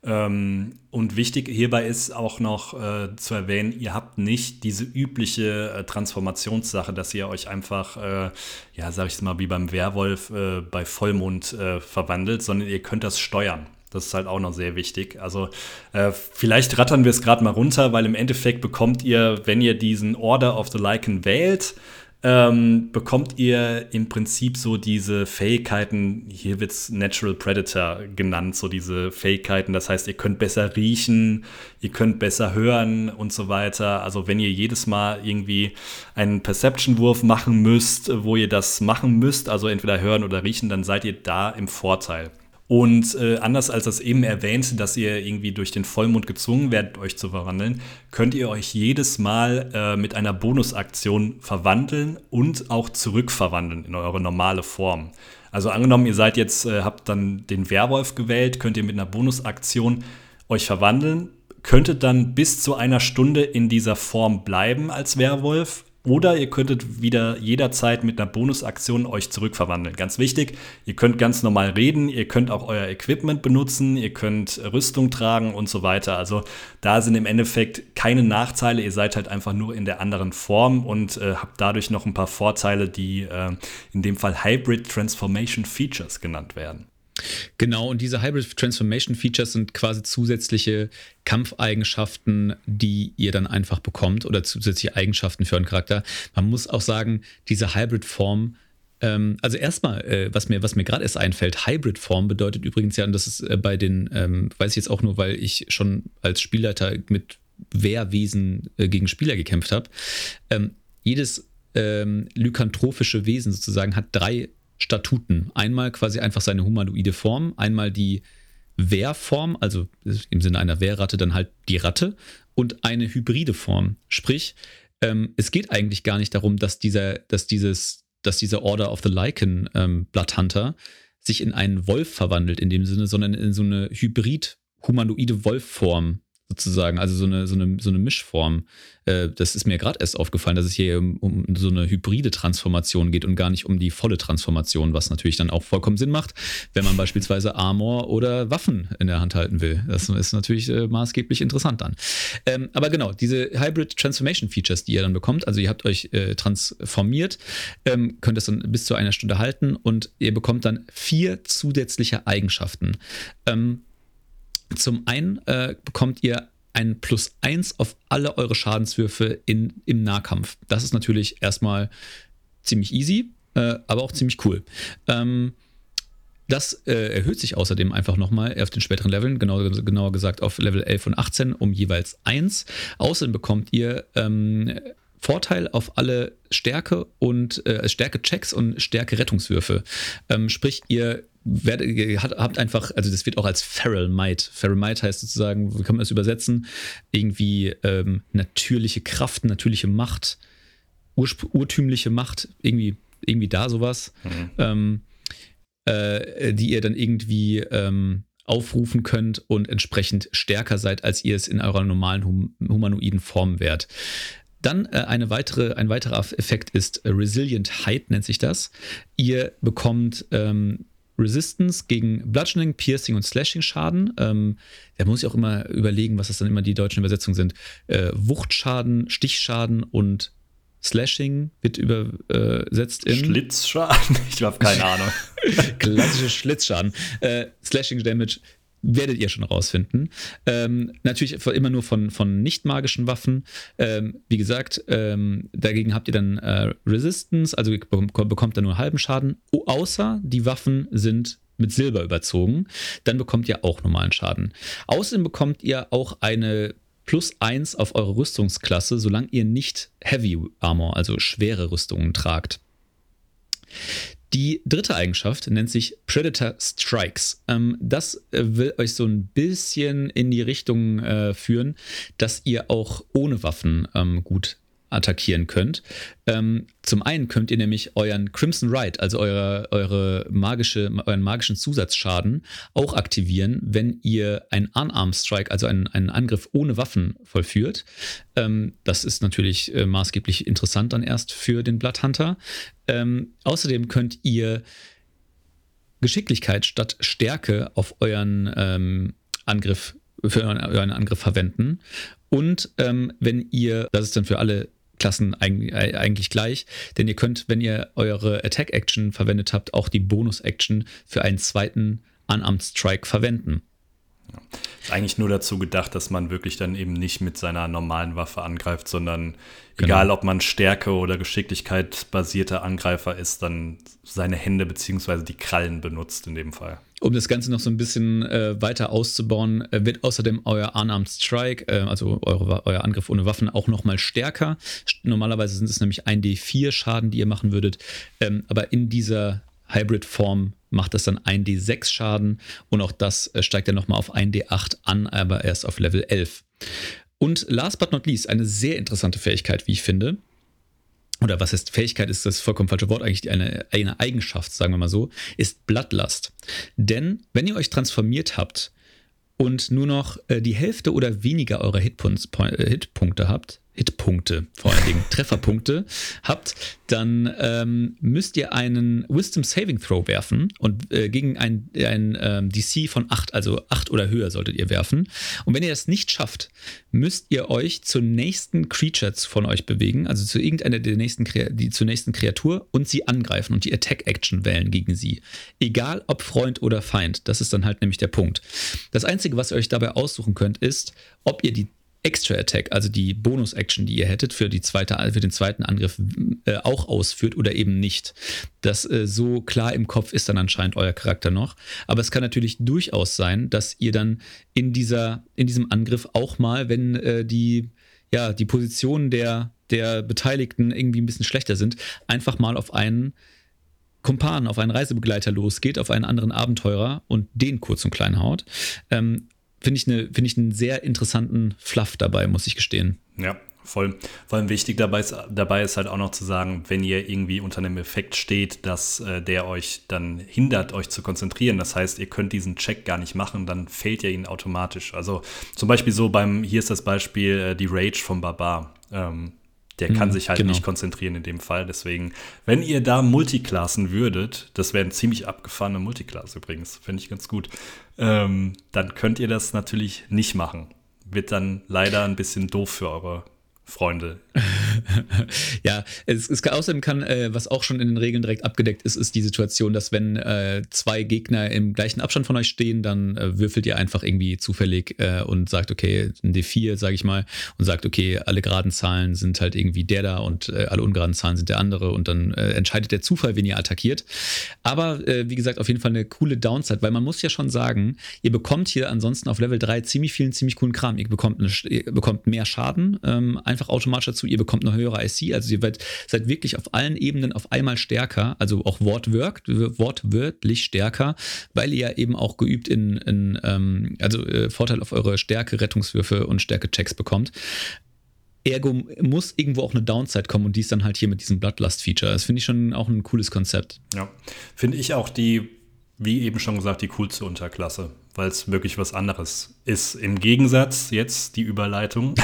Ähm, und wichtig hierbei ist auch noch äh, zu erwähnen, ihr habt nicht diese übliche äh, Transformationssache, dass ihr euch einfach, äh, ja, sag ich mal, wie beim Werwolf äh, bei Vollmond äh, verwandelt, sondern ihr könnt das steuern. Das ist halt auch noch sehr wichtig. Also äh, vielleicht rattern wir es gerade mal runter, weil im Endeffekt bekommt ihr, wenn ihr diesen Order of the Lycan wählt, ähm, bekommt ihr im Prinzip so diese Fähigkeiten, hier wird es Natural Predator genannt, so diese Fähigkeiten, das heißt, ihr könnt besser riechen, ihr könnt besser hören und so weiter. Also wenn ihr jedes Mal irgendwie einen Perception-Wurf machen müsst, wo ihr das machen müsst, also entweder hören oder riechen, dann seid ihr da im Vorteil. Und äh, anders als das eben erwähnte, dass ihr irgendwie durch den Vollmond gezwungen werdet, euch zu verwandeln, könnt ihr euch jedes Mal äh, mit einer Bonusaktion verwandeln und auch zurückverwandeln in eure normale Form. Also angenommen, ihr seid jetzt, äh, habt dann den Werwolf gewählt, könnt ihr mit einer Bonusaktion euch verwandeln, könntet dann bis zu einer Stunde in dieser Form bleiben als Werwolf oder ihr könntet wieder jederzeit mit einer Bonusaktion euch zurückverwandeln. Ganz wichtig, ihr könnt ganz normal reden, ihr könnt auch euer Equipment benutzen, ihr könnt Rüstung tragen und so weiter. Also da sind im Endeffekt keine Nachteile, ihr seid halt einfach nur in der anderen Form und äh, habt dadurch noch ein paar Vorteile, die äh, in dem Fall Hybrid Transformation Features genannt werden. Genau, und diese Hybrid Transformation Features sind quasi zusätzliche Kampfeigenschaften, die ihr dann einfach bekommt oder zusätzliche Eigenschaften für einen Charakter. Man muss auch sagen, diese Hybrid-Form, ähm, also erstmal, äh, was mir, was mir gerade erst einfällt, Hybrid-Form bedeutet übrigens ja, und das ist äh, bei den, ähm, weiß ich jetzt auch nur, weil ich schon als Spielleiter mit Wehrwesen äh, gegen Spieler gekämpft habe. Ähm, jedes ähm, lykanthropische Wesen sozusagen hat drei Statuten. Einmal quasi einfach seine humanoide Form, einmal die Wehrform, also im Sinne einer Wehrratte dann halt die Ratte und eine hybride Form. Sprich, ähm, es geht eigentlich gar nicht darum, dass dieser, dass dieses, dass dieser Order of the Lycan ähm, Bloodhunter sich in einen Wolf verwandelt in dem Sinne, sondern in so eine hybrid humanoide Wolfform sozusagen, also so eine, so eine, so eine Mischform. Äh, das ist mir gerade erst aufgefallen, dass es hier um, um, so eine hybride Transformation geht und gar nicht um die volle Transformation, was natürlich dann auch vollkommen Sinn macht, wenn man beispielsweise Armor oder Waffen in der Hand halten will. Das ist natürlich äh, maßgeblich interessant dann. Ähm, aber genau, diese Hybrid Transformation Features, die ihr dann bekommt, also ihr habt euch äh, transformiert, ähm, könnt es dann bis zu einer Stunde halten und ihr bekommt dann vier zusätzliche Eigenschaften. Ähm, zum einen äh, bekommt ihr ein Plus 1 auf alle eure Schadenswürfe in, im Nahkampf. Das ist natürlich erstmal ziemlich easy, äh, aber auch ziemlich cool. Ähm, das äh, erhöht sich außerdem einfach nochmal auf den späteren Leveln, genau, genauer gesagt auf Level 11 und 18 um jeweils 1. Außerdem bekommt ihr ähm, Vorteil auf alle Stärke und äh, Stärke-Checks und Stärke-Rettungswürfe. Ähm, sprich, ihr werdet, habt einfach, also das wird auch als Feral Might. Feral Might heißt sozusagen, wie kann man das übersetzen? Irgendwie ähm, natürliche Kraft, natürliche Macht, urtümliche Macht, irgendwie, irgendwie da sowas, mhm. ähm, äh, die ihr dann irgendwie ähm, aufrufen könnt und entsprechend stärker seid, als ihr es in eurer normalen hum humanoiden Form wärt. Dann äh, eine weitere, ein weiterer Effekt ist äh, Resilient Height, nennt sich das. Ihr bekommt ähm, Resistance gegen Bludgeoning, Piercing und Slashing Schaden. Ähm, da muss ich auch immer überlegen, was das dann immer die deutschen Übersetzungen sind. Äh, Wuchtschaden, Stichschaden und Slashing wird übersetzt in. Schlitzschaden? [LAUGHS] Ich habe keine Ahnung. [LAUGHS] Klassische Schlitzschaden. Äh, Slashing Damage werdet ihr schon rausfinden. Ähm, natürlich immer nur von, von nicht magischen Waffen. Ähm, wie gesagt, ähm, dagegen habt ihr dann äh, Resistance, also bekommt ihr nur halben Schaden, außer die Waffen sind mit Silber überzogen. Dann bekommt ihr auch normalen Schaden. Außerdem bekommt ihr auch eine plus 1 auf eure Rüstungsklasse, solange ihr nicht Heavy Armor, also schwere Rüstungen tragt. Die dritte Eigenschaft nennt sich Predator Strikes. Ähm, das äh, will euch so ein bisschen in die Richtung äh, führen, dass ihr auch ohne Waffen ähm, gut attackieren könnt. Ähm, zum einen könnt ihr nämlich euren Crimson Ride, also eure, eure magische, euren magischen Zusatzschaden, auch aktivieren, wenn ihr einen Unarmed Strike, also einen, einen Angriff ohne Waffen vollführt. Ähm, das ist natürlich äh, maßgeblich interessant dann erst für den Bloodhunter. Ähm, außerdem könnt ihr Geschicklichkeit statt Stärke auf euren ähm, Angriff für euren Angriff verwenden. Und ähm, wenn ihr, das ist dann für alle Klassen eigentlich gleich, denn ihr könnt, wenn ihr eure Attack-Action verwendet habt, auch die Bonus-Action für einen zweiten Unarmed Strike verwenden. Ja. Ist eigentlich nur dazu gedacht, dass man wirklich dann eben nicht mit seiner normalen Waffe angreift, sondern genau. egal ob man Stärke oder Geschicklichkeit basierter Angreifer ist, dann seine Hände bzw. die Krallen benutzt in dem Fall. Um das Ganze noch so ein bisschen äh, weiter auszubauen, äh, wird außerdem euer Unarmed Strike, äh, also eure, euer Angriff ohne Waffen, auch nochmal stärker. Normalerweise sind es nämlich 1d4 Schaden, die ihr machen würdet. Ähm, aber in dieser Hybrid-Form macht das dann 1d6 Schaden und auch das äh, steigt dann nochmal auf 1d8 an, aber erst auf Level 11. Und last but not least, eine sehr interessante Fähigkeit, wie ich finde. Oder was heißt Fähigkeit, ist das vollkommen falsche Wort, eigentlich eine, eine Eigenschaft, sagen wir mal so, ist Bloodlust. Denn wenn ihr euch transformiert habt und nur noch äh, die Hälfte oder weniger eurer Hitpunkte habt, Hitpunkte, vor allen Dingen Trefferpunkte habt, dann ähm, müsst ihr einen Wisdom Saving Throw werfen und äh, gegen ein, ein ähm, DC von 8, also 8 oder höher solltet ihr werfen. Und wenn ihr das nicht schafft, müsst ihr euch zur nächsten Creature von euch bewegen, also zu irgendeiner der nächsten, die zur nächsten Kreatur und sie angreifen und die Attack Action wählen gegen sie. Egal ob Freund oder Feind. Das ist dann halt nämlich der Punkt. Das Einzige, was ihr euch dabei aussuchen könnt, ist, ob ihr die Extra Attack, also die Bonus-Action, die ihr hättet für, die zweite, für den zweiten Angriff, äh, auch ausführt oder eben nicht. Das äh, so klar im Kopf ist dann anscheinend euer Charakter noch. Aber es kann natürlich durchaus sein, dass ihr dann in, dieser, in diesem Angriff auch mal, wenn äh, die, ja, die Positionen der, der Beteiligten irgendwie ein bisschen schlechter sind, einfach mal auf einen Kumpan, auf einen Reisebegleiter losgeht, auf einen anderen Abenteurer und den kurz und klein haut. Ähm, finde ich, ne, find ich einen sehr interessanten Fluff dabei, muss ich gestehen. Ja, voll. Vor allem wichtig dabei ist, dabei ist halt auch noch zu sagen, wenn ihr irgendwie unter einem Effekt steht, dass äh, der euch dann hindert, euch zu konzentrieren. Das heißt, ihr könnt diesen Check gar nicht machen, dann fehlt ihr ihn automatisch. Also zum Beispiel so beim, hier ist das Beispiel äh, die Rage vom Barbar. Ähm, der kann mhm, sich halt genau. nicht konzentrieren in dem Fall. Deswegen, wenn ihr da Multiklassen würdet, das wäre ein ziemlich abgefahrene Multiklasse übrigens, finde ich ganz gut, ähm, dann könnt ihr das natürlich nicht machen. Wird dann leider ein bisschen doof für eure Freunde. [LAUGHS] ja, es, es kann, außerdem kann, äh, was auch schon in den Regeln direkt abgedeckt ist, ist die Situation, dass wenn äh, zwei Gegner im gleichen Abstand von euch stehen, dann äh, würfelt ihr einfach irgendwie zufällig äh, und sagt, okay, ein D4, sage ich mal, und sagt, okay, alle geraden Zahlen sind halt irgendwie der da und äh, alle ungeraden Zahlen sind der andere und dann äh, entscheidet der Zufall, wen ihr attackiert. Aber wie gesagt, auf jeden Fall eine coole Downside, weil man muss ja schon sagen, ihr bekommt hier ansonsten auf Level 3 ziemlich vielen, ziemlich coolen Kram. Ihr bekommt, eine, ihr bekommt mehr Schaden, ähm, einfach automatisch dazu. Ihr bekommt eine höhere IC, also ihr seid, seid wirklich auf allen Ebenen auf einmal stärker, also auch wortwörtlich stärker, weil ihr ja eben auch geübt in, in ähm, also äh, Vorteil auf eure Stärke, Rettungswürfe und Stärke-Checks bekommt. Ergo muss irgendwo auch eine Downside kommen und die ist dann halt hier mit diesem Bloodlust-Feature. Das finde ich schon auch ein cooles Konzept. Ja, finde ich auch die, wie eben schon gesagt, die coolste Unterklasse weil es wirklich was anderes ist. Im Gegensatz jetzt die Überleitung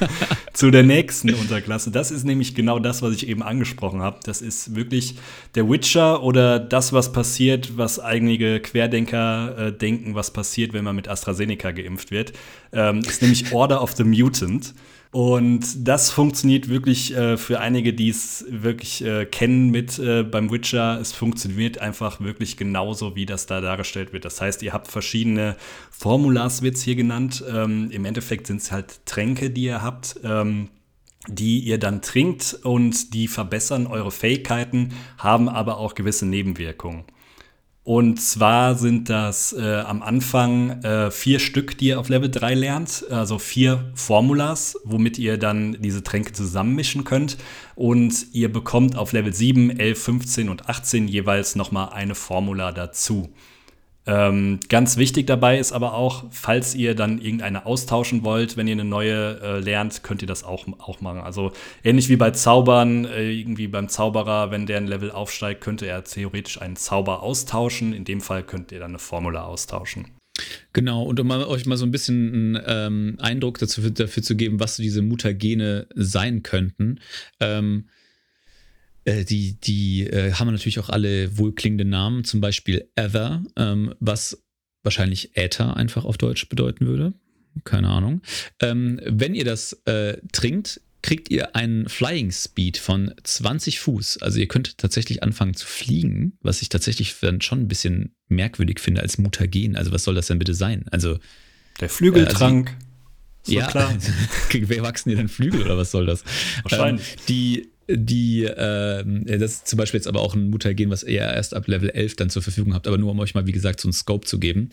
[LAUGHS] zu der nächsten Unterklasse. Das ist nämlich genau das, was ich eben angesprochen habe. Das ist wirklich der Witcher oder das, was passiert, was einige Querdenker äh, denken, was passiert, wenn man mit AstraZeneca geimpft wird. Ähm, ist nämlich Order of the Mutant. Und das funktioniert wirklich äh, für einige, die es wirklich äh, kennen mit äh, beim Witcher. Es funktioniert einfach wirklich genauso, wie das da dargestellt wird. Das heißt, ihr habt verschiedene Formulas, wird es hier genannt. Ähm, Im Endeffekt sind es halt Tränke, die ihr habt. Ähm, die ihr dann trinkt und die verbessern eure Fähigkeiten, haben aber auch gewisse Nebenwirkungen. Und zwar sind das äh, am Anfang äh, vier Stück, die ihr auf Level 3 lernt. Also vier Formulas, womit ihr dann diese Tränke zusammenmischen könnt. Und ihr bekommt auf Level 7, 11, 15 und 18 jeweils nochmal eine Formula dazu. Ähm, ganz wichtig dabei ist aber auch, falls ihr dann irgendeine austauschen wollt, wenn ihr eine neue äh, lernt, könnt ihr das auch, auch machen. Also ähnlich wie bei Zaubern, äh, irgendwie beim Zauberer, wenn der ein Level aufsteigt, könnte er theoretisch einen Zauber austauschen. In dem Fall könnt ihr dann eine Formula austauschen. Genau, und um euch mal so ein bisschen einen ähm, Eindruck dazu, dafür zu geben, was diese Mutagene sein könnten. Ähm, äh, die die äh, haben natürlich auch alle wohlklingende Namen, zum Beispiel Ether, ähm, was wahrscheinlich Äther einfach auf Deutsch bedeuten würde. Keine Ahnung. Ähm, wenn ihr das äh, trinkt, kriegt ihr einen Flying Speed von 20 Fuß. Also ihr könnt tatsächlich anfangen zu fliegen, was ich tatsächlich dann schon ein bisschen merkwürdig finde als Mutagen. Also was soll das denn bitte sein? Also der Flügeltrank. Äh, also, ja, klar. [LAUGHS] Wer wachsen dir denn Flügel oder was soll das? Wahrscheinlich. Ähm, die die, äh, das ist zum Beispiel jetzt aber auch ein Mutagen, was ihr erst ab Level 11 dann zur Verfügung habt, aber nur um euch mal, wie gesagt, so einen Scope zu geben.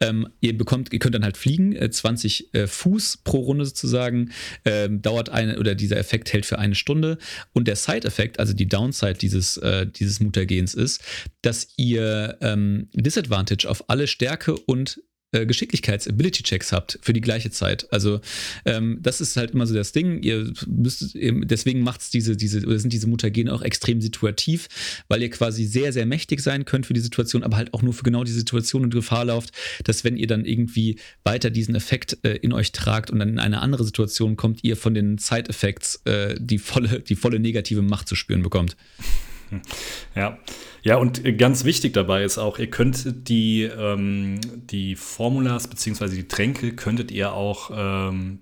Ähm, ihr bekommt, ihr könnt dann halt fliegen, äh, 20 äh, Fuß pro Runde sozusagen, ähm, dauert eine, oder dieser Effekt hält für eine Stunde und der Side-Effekt, also die Downside dieses, äh, dieses Mutagens ist, dass ihr ähm, Disadvantage auf alle Stärke und äh, Geschicklichkeits-Ability-Checks habt für die gleiche Zeit. Also ähm, das ist halt immer so das Ding. Ihr müsst, deswegen macht's diese, diese, oder sind diese Mutagene auch extrem situativ, weil ihr quasi sehr, sehr mächtig sein könnt für die Situation, aber halt auch nur für genau die Situation und Gefahr lauft, dass wenn ihr dann irgendwie weiter diesen Effekt äh, in euch tragt und dann in eine andere Situation kommt, ihr von den Side-Effects äh, die volle, die volle negative Macht zu spüren bekommt. Ja. Ja, und ganz wichtig dabei ist auch, ihr könnt die, ähm, die Formulas bzw. die Tränke könntet ihr auch ähm,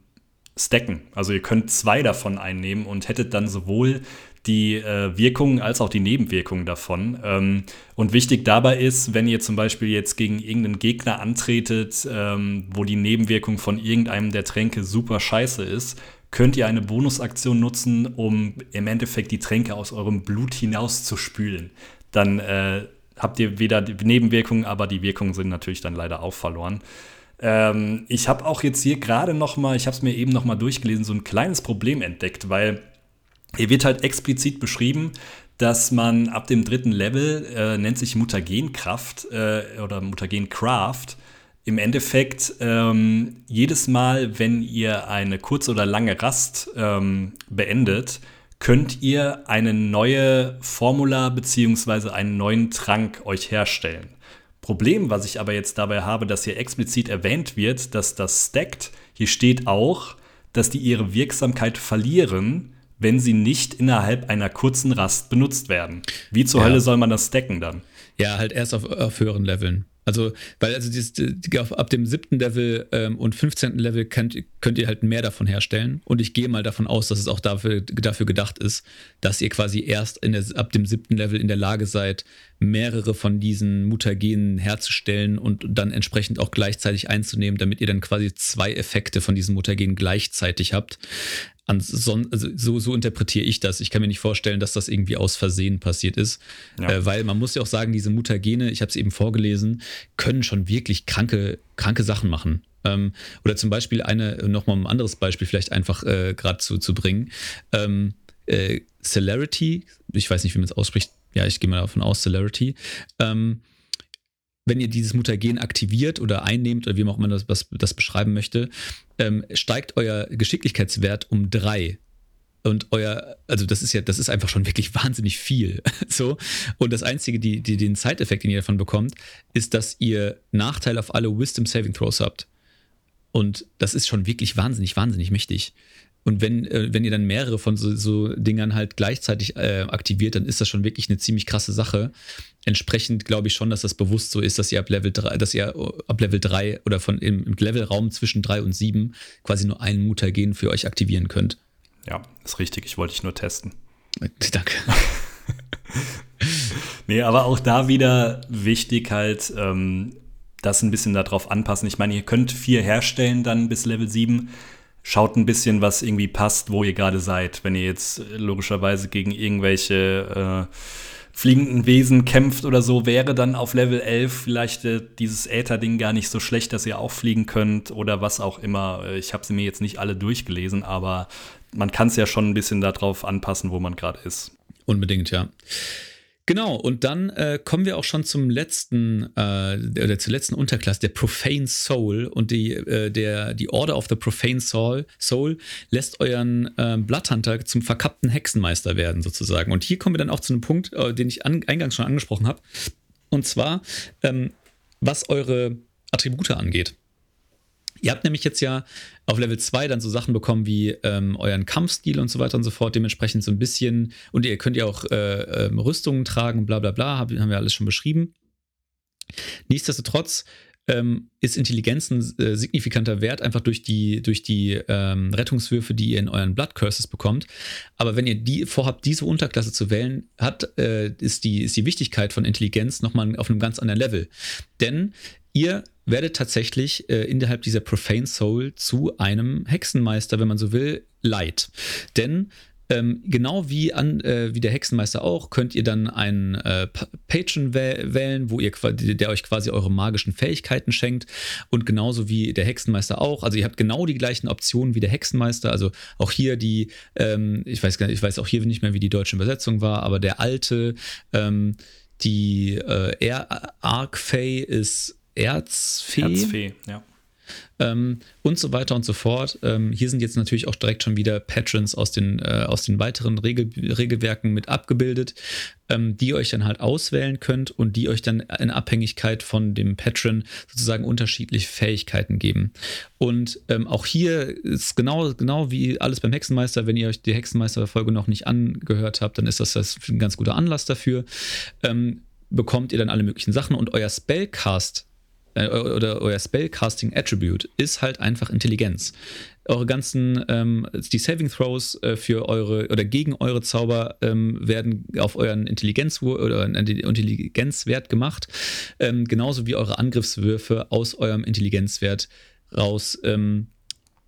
stacken. Also ihr könnt zwei davon einnehmen und hättet dann sowohl die äh, Wirkungen als auch die Nebenwirkungen davon. Ähm, und wichtig dabei ist, wenn ihr zum Beispiel jetzt gegen irgendeinen Gegner antretet, ähm, wo die Nebenwirkung von irgendeinem der Tränke super scheiße ist, könnt ihr eine Bonusaktion nutzen, um im Endeffekt die Tränke aus eurem Blut hinauszuspülen. Dann äh, habt ihr weder die Nebenwirkungen, aber die Wirkungen sind natürlich dann leider auch verloren. Ähm, ich habe auch jetzt hier gerade noch mal, ich habe es mir eben noch mal durchgelesen, so ein kleines Problem entdeckt, weil hier wird halt explizit beschrieben, dass man ab dem dritten Level, äh, nennt sich Mutagenkraft äh, oder Mutagencraft, im Endeffekt ähm, jedes Mal, wenn ihr eine kurze oder lange Rast ähm, beendet, könnt ihr eine neue Formula bzw. einen neuen Trank euch herstellen. Problem, was ich aber jetzt dabei habe, dass hier explizit erwähnt wird, dass das stackt. Hier steht auch, dass die ihre Wirksamkeit verlieren, wenn sie nicht innerhalb einer kurzen Rast benutzt werden. Wie zur ja. Hölle soll man das stacken dann? Ja, halt erst auf, auf höheren Leveln. Also, weil also dieses, die, ab dem siebten Level ähm, und 15. Level könnt, könnt ihr halt mehr davon herstellen. Und ich gehe mal davon aus, dass es auch dafür, dafür gedacht ist, dass ihr quasi erst der, ab dem siebten Level in der Lage seid, mehrere von diesen Mutagenen herzustellen und dann entsprechend auch gleichzeitig einzunehmen, damit ihr dann quasi zwei Effekte von diesen Mutagenen gleichzeitig habt. Anson also so, so interpretiere ich das. Ich kann mir nicht vorstellen, dass das irgendwie aus Versehen passiert ist. Ja. Äh, weil man muss ja auch sagen, diese Mutagene, ich habe es eben vorgelesen, können schon wirklich kranke, kranke Sachen machen. Ähm, oder zum Beispiel eine, nochmal ein anderes Beispiel vielleicht einfach äh, gerade zu, zu bringen. Ähm, äh, Celerity, ich weiß nicht, wie man es ausspricht, ja, ich gehe mal davon aus, Celerity. Ähm, wenn ihr dieses Mutagen aktiviert oder einnehmt oder wie auch immer das, das, beschreiben möchte, ähm, steigt euer Geschicklichkeitswert um drei. Und euer, also das ist ja, das ist einfach schon wirklich wahnsinnig viel. [LAUGHS] so. Und das Einzige, die, die, den Side-Effekt, den ihr davon bekommt, ist, dass ihr Nachteil auf alle Wisdom Saving Throws habt. Und das ist schon wirklich wahnsinnig, wahnsinnig mächtig. Und wenn, äh, wenn ihr dann mehrere von so, so Dingern halt gleichzeitig äh, aktiviert, dann ist das schon wirklich eine ziemlich krasse Sache. Entsprechend glaube ich schon, dass das bewusst so ist, dass ihr ab Level 3, dass ihr ab Level 3 oder von im, im Levelraum zwischen 3 und 7 quasi nur einen Mutagen für euch aktivieren könnt. Ja, ist richtig. Ich wollte dich nur testen. [LAUGHS] Danke. [LAUGHS] nee, aber auch da wieder wichtig halt, ähm, das ein bisschen darauf anpassen. Ich meine, ihr könnt vier herstellen dann bis Level 7 schaut ein bisschen, was irgendwie passt, wo ihr gerade seid. Wenn ihr jetzt logischerweise gegen irgendwelche fliegenden Wesen kämpft oder so, wäre dann auf Level 11 vielleicht äh, dieses Äther-Ding gar nicht so schlecht, dass ihr auch fliegen könnt oder was auch immer. Äh, ich habe sie mir jetzt nicht alle durchgelesen, aber man kann es ja schon ein bisschen darauf anpassen, wo man gerade ist. Unbedingt, ja. Genau, und dann äh, kommen wir auch schon zum letzten, äh, oder zur letzten Unterklasse, der Profane Soul. Und die, äh, der, die Order of the Profane Soul, Soul lässt euren äh, Bloodhunter zum verkappten Hexenmeister werden, sozusagen. Und hier kommen wir dann auch zu einem Punkt, äh, den ich an, eingangs schon angesprochen habe. Und zwar, ähm, was eure Attribute angeht. Ihr habt nämlich jetzt ja auf Level 2 dann so Sachen bekommen wie ähm, euren Kampfstil und so weiter und so fort, dementsprechend so ein bisschen, und ihr könnt ja auch äh, äh, Rüstungen tragen, bla bla bla, haben, haben wir alles schon beschrieben. Nichtsdestotrotz ähm, ist Intelligenz ein äh, signifikanter Wert, einfach durch die, durch die ähm, Rettungswürfe, die ihr in euren Blood Curses bekommt. Aber wenn ihr die vorhabt, diese Unterklasse zu wählen, hat, äh, ist, die, ist die Wichtigkeit von Intelligenz nochmal auf einem ganz anderen Level. Denn ihr werdet tatsächlich äh, innerhalb dieser Profane Soul zu einem Hexenmeister, wenn man so will, Light. Denn ähm, genau wie, an, äh, wie der Hexenmeister auch, könnt ihr dann einen äh, Patron wählen, wo ihr der euch quasi eure magischen Fähigkeiten schenkt. Und genauso wie der Hexenmeister auch. Also ihr habt genau die gleichen Optionen wie der Hexenmeister. Also auch hier die, ähm, ich weiß ich weiß auch hier nicht mehr, wie die deutsche Übersetzung war, aber der alte, ähm, die äh, Arc Fay ist Erzfee. Erzfee, ja. Ähm, und so weiter und so fort. Ähm, hier sind jetzt natürlich auch direkt schon wieder Patrons aus den, äh, aus den weiteren Regel, Regelwerken mit abgebildet, ähm, die euch dann halt auswählen könnt und die euch dann in Abhängigkeit von dem Patron sozusagen unterschiedliche Fähigkeiten geben. Und ähm, auch hier ist genau, genau wie alles beim Hexenmeister, wenn ihr euch die Hexenmeister-Folge noch nicht angehört habt, dann ist das, das ein ganz guter Anlass dafür. Ähm, bekommt ihr dann alle möglichen Sachen und euer Spellcast äh, oder euer Spellcasting Attribute ist halt einfach Intelligenz. Eure ganzen, ähm, die Saving Throws äh, für eure oder gegen eure Zauber ähm, werden auf euren Intelligenz oder Intelligenzwert gemacht, ähm, genauso wie eure Angriffswürfe aus eurem Intelligenzwert raus ähm,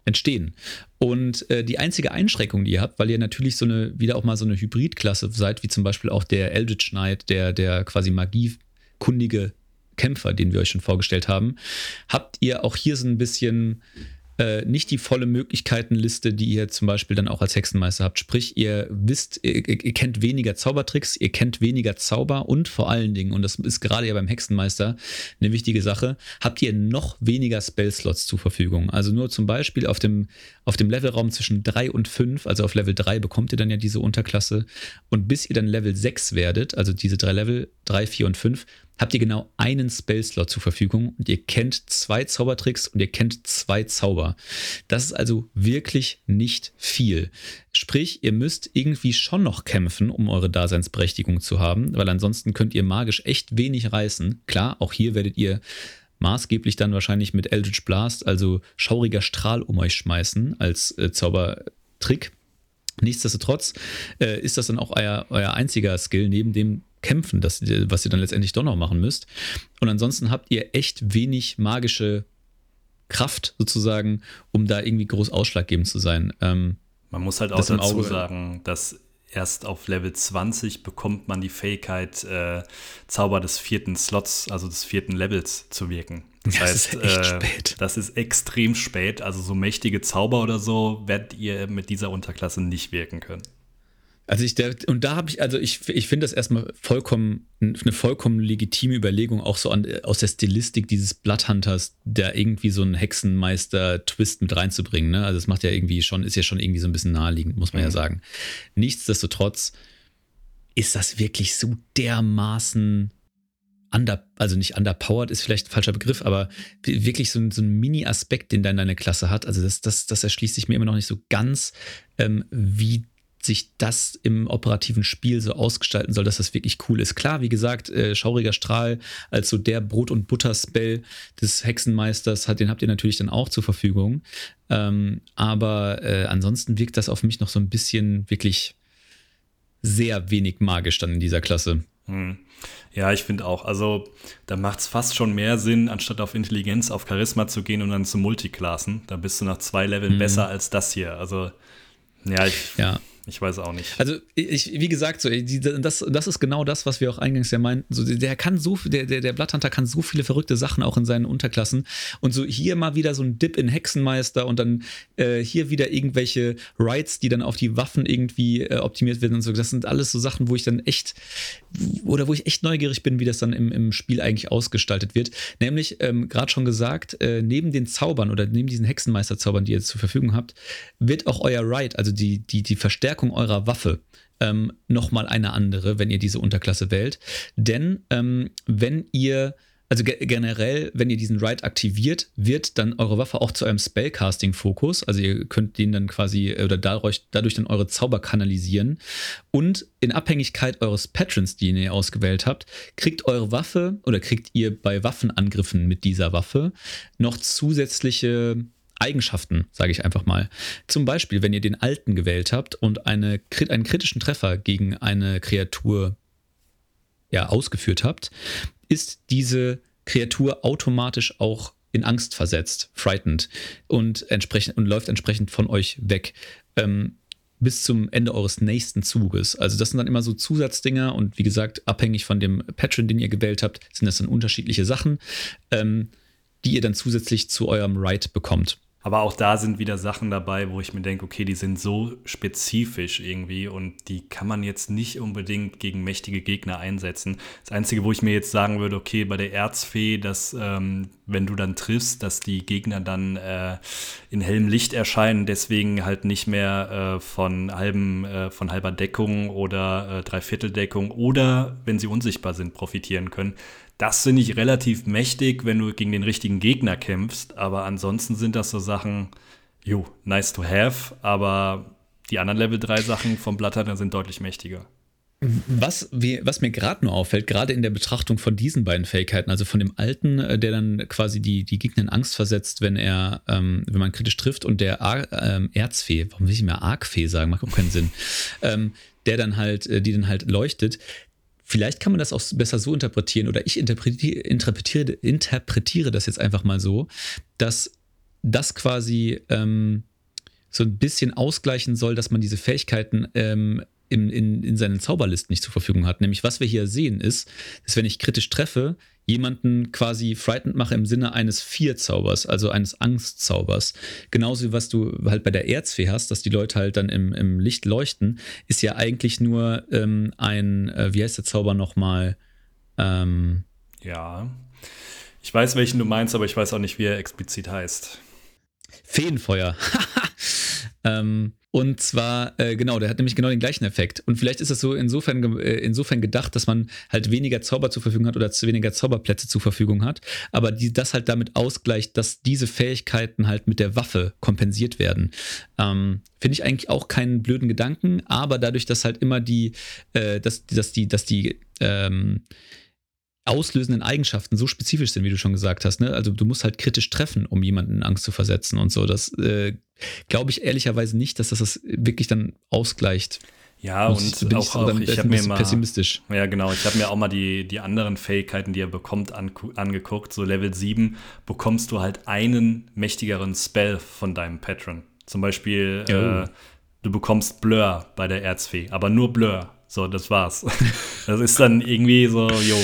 entstehen. Und äh, die einzige Einschränkung, die ihr habt, weil ihr natürlich so eine, wieder auch mal so eine Hybridklasse seid, wie zum Beispiel auch der Eldritch Knight, der, der quasi magiekundige Kämpfer, den wir euch schon vorgestellt haben, habt ihr auch hier so ein bisschen äh, nicht die volle Möglichkeitenliste, die ihr zum Beispiel dann auch als Hexenmeister habt. Sprich, ihr wisst, ihr, ihr, kennt weniger Zaubertricks, ihr kennt weniger Zauber und vor allen Dingen, und das ist gerade ja beim Hexenmeister eine wichtige Sache, habt ihr noch weniger Spellslots zur Verfügung. Also nur zum Beispiel auf dem, auf dem Levelraum zwischen 3 und 5, also auf Level 3 bekommt ihr dann ja diese Unterklasse und bis ihr dann Level 6 werdet, also diese drei Level, 3, 4 und 5, habt ihr genau einen Spellslot zur Verfügung und ihr kennt zwei Zaubertricks und ihr kennt zwei Zauber. Das ist also wirklich nicht viel. Sprich, ihr müsst irgendwie schon noch kämpfen, um eure Daseinsberechtigung zu haben, weil ansonsten könnt ihr magisch echt wenig reißen. Klar, auch hier werdet ihr maßgeblich dann wahrscheinlich mit Eldritch Blast, also schauriger Strahl um euch schmeißen als äh, Zaubertrick. Nichtsdestotrotz äh, ist das dann auch euer, euer einziger Skill neben dem kämpfen, das, was ihr dann letztendlich doch noch machen müsst. Und ansonsten habt ihr echt wenig magische Kraft sozusagen, um da irgendwie groß ausschlaggebend zu sein. Ähm, man muss halt auch dazu sagen, dass erst auf Level 20 bekommt man die Fähigkeit, äh, Zauber des vierten Slots, also des vierten Levels zu wirken. Das, das heißt, ist echt äh, spät. Das ist extrem spät. Also so mächtige Zauber oder so werdet ihr mit dieser Unterklasse nicht wirken können. Also ich, der, und da habe ich, also ich, ich finde das erstmal vollkommen, eine vollkommen legitime Überlegung, auch so an, aus der Stilistik dieses Bloodhunters, da irgendwie so einen Hexenmeister-Twist mit reinzubringen. Ne? Also es macht ja irgendwie schon, ist ja schon irgendwie so ein bisschen naheliegend, muss man mhm. ja sagen. Nichtsdestotrotz ist das wirklich so dermaßen under, also nicht underpowered ist vielleicht ein falscher Begriff, aber wirklich so, so ein Mini-Aspekt, den dann deine Klasse hat. Also das, das, das erschließt sich mir immer noch nicht so ganz, ähm, wie sich das im operativen Spiel so ausgestalten soll, dass das wirklich cool ist. Klar, wie gesagt, äh, Schauriger Strahl als so der Brot- und Butter-Spell des Hexenmeisters, hat, den habt ihr natürlich dann auch zur Verfügung. Ähm, aber äh, ansonsten wirkt das auf mich noch so ein bisschen wirklich sehr wenig magisch dann in dieser Klasse. Hm. Ja, ich finde auch. Also, da macht es fast schon mehr Sinn, anstatt auf Intelligenz, auf Charisma zu gehen und dann zu Multiklassen. Da bist du nach zwei Leveln hm. besser als das hier. Also, ja, ich. Ja Ich weiß auch nicht. Also, ich, wie gesagt, so, das, das ist genau das, was wir auch eingangs ja meinten. So, der kann so, der, der, der Blatthunter kann so viele verrückte Sachen auch in seinen Unterklassen. Und so hier mal wieder so ein Dip in Hexenmeister und dann äh, hier wieder irgendwelche Rights, die dann auf die Waffen irgendwie äh, optimiert werden und so. Das sind alles so Sachen, wo ich dann echt, oder wo ich echt neugierig bin, wie das dann im, im Spiel eigentlich ausgestaltet wird. Nämlich, ähm, gerade schon gesagt, äh, neben den Zaubern oder neben diesen Hexenmeister-Zaubern, die ihr zur Verfügung habt, wird auch euer Right, also die, die, die Verstärkung Verstärkung eurer Waffe ähm, nochmal eine andere, wenn ihr diese Unterklasse wählt. Denn ähm, wenn ihr also ge generell, wenn ihr diesen Ride aktiviert, wird dann eure Waffe auch zu eurem Spellcasting-Fokus. Also ihr könnt den dann quasi äh, oder dadurch, dadurch dann eure Zauber kanalisieren. Und in Abhängigkeit eures Patrons, den ihr ausgewählt habt, kriegt eure Waffe oder kriegt ihr bei Waffenangriffen mit dieser Waffe noch zusätzliche Eigenschaften, sage ich einfach mal. Zum Beispiel, wenn ihr den Alten gewählt habt und eine, einen kritischen Treffer gegen eine Kreatur ja, ausgeführt habt, ist diese Kreatur automatisch auch in Angst versetzt, frightened und, entsprechend, und läuft entsprechend von euch weg. Ähm, bis zum Ende eures nächsten Zuges. Also das sind dann immer so Zusatzdinger und wie gesagt, abhängig von dem Patron, den ihr gewählt habt, sind das dann unterschiedliche Sachen, ähm, die ihr dann zusätzlich zu eurem Right bekommt. Aber auch da sind wieder Sachen dabei, wo ich mir denke, okay, die sind so spezifisch irgendwie und die kann man jetzt nicht unbedingt gegen mächtige Gegner einsetzen. Das Einzige, wo ich mir jetzt sagen würde, okay, bei der Erzfee, dass ähm, wenn du dann triffst, dass die Gegner dann äh, in hellem Licht erscheinen, deswegen halt nicht mehr äh, von, halben, äh, von halber Deckung oder äh, Dreivierteldeckung oder wenn sie unsichtbar sind, profitieren können. Das finde ich relativ mächtig, wenn du gegen den richtigen Gegner kämpfst. Aber ansonsten sind das so Sachen, jo, nice to have. Aber die anderen Level 3 Sachen vom Blatthunter sind deutlich mächtiger. Was, wie, was mir gerade nur auffällt, gerade in der Betrachtung von diesen beiden Fähigkeiten, also von dem Alten, äh, der dann quasi die, die Gegner in Angst versetzt, wenn er, ähm, wenn man kritisch trifft, und der Ar ähm, Erzfee, warum will ich mehr Argfee sagen, macht auch keinen Sinn, [LAUGHS] ähm, der dann halt, äh, die dann halt leuchtet, Vielleicht kann man das auch besser so interpretieren oder ich interpretiere, interpretiere, interpretiere das jetzt einfach mal so, dass das quasi ähm, so ein bisschen ausgleichen soll, dass man diese Fähigkeiten ähm, in, in, in seinen Zauberlisten nicht zur Verfügung hat. Nämlich, was wir hier sehen, ist, dass wenn ich kritisch treffe, jemanden quasi frightened mache im Sinne eines Vier-Zaubers, also eines Angstzaubers. Genauso wie was du halt bei der Erzfee hast, dass die Leute halt dann im, im Licht leuchten, ist ja eigentlich nur ähm, ein, äh, wie heißt der Zauber nochmal? Ähm, ja. Ich weiß, welchen du meinst, aber ich weiß auch nicht, wie er explizit heißt. Feenfeuer. [LAUGHS] ähm, und zwar, äh, genau, der hat nämlich genau den gleichen Effekt. Und vielleicht ist es so insofern, äh, insofern gedacht, dass man halt weniger Zauber zur Verfügung hat oder weniger Zauberplätze zur Verfügung hat, aber die, das halt damit ausgleicht, dass diese Fähigkeiten halt mit der Waffe kompensiert werden. Ähm, Finde ich eigentlich auch keinen blöden Gedanken, aber dadurch, dass halt immer die, äh, dass, dass die, dass die, ähm, auslösenden Eigenschaften so spezifisch sind, wie du schon gesagt hast. Ne? Also du musst halt kritisch treffen, um jemanden in Angst zu versetzen und so. Das äh, glaube ich ehrlicherweise nicht, dass das das wirklich dann ausgleicht. Ja, und, und auch, auch ich habe mir mal pessimistisch. Ja, genau, ich habe mir auch mal die, die anderen Fähigkeiten, die er bekommt, an, angeguckt. So Level 7 bekommst du halt einen mächtigeren Spell von deinem Patron. Zum Beispiel, oh. äh, du bekommst Blur bei der Erzfee, aber nur Blur. So, das war's. [LAUGHS] das ist dann irgendwie so, jo,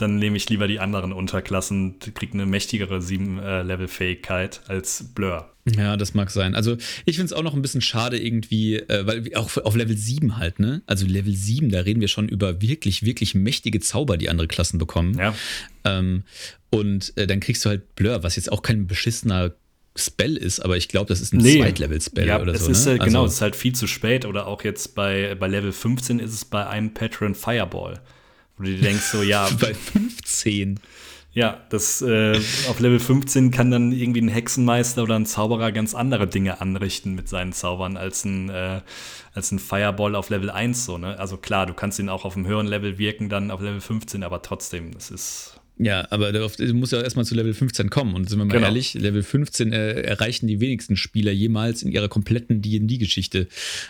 dann nehme ich lieber die anderen Unterklassen, kriege eine mächtigere 7-Level-Fähigkeit äh, als Blur. Ja, das mag sein. Also ich finde es auch noch ein bisschen schade irgendwie, äh, weil auch auf Level 7 halt, ne? Also Level 7, da reden wir schon über wirklich, wirklich mächtige Zauber, die andere Klassen bekommen. Ja. Ähm, und äh, dann kriegst du halt Blur, was jetzt auch kein beschissener Spell ist, aber ich glaube, das ist ein nee. Zweitlevel-Spell ja, oder es so. Ist, ne? Äh, genau, also, es ist halt viel zu spät. Oder auch jetzt bei, bei Level 15 ist es bei einem Patron Fireball. Wo du dir denkst, so, ja. [LAUGHS] Bei 15. Ja, das äh, auf Level 15 kann dann irgendwie ein Hexenmeister oder ein Zauberer ganz andere Dinge anrichten mit seinen Zaubern als ein, äh, als ein Fireball auf Level 1. So, ne? Also klar, du kannst ihn auch auf einem höheren Level wirken, dann auf Level 15, aber trotzdem, das ist Ja, aber du musst ja erstmal zu Level 15 kommen. Und sind wir mal genau. ehrlich, Level 15 äh, erreichen die wenigsten Spieler jemals in ihrer kompletten DD-Geschichte.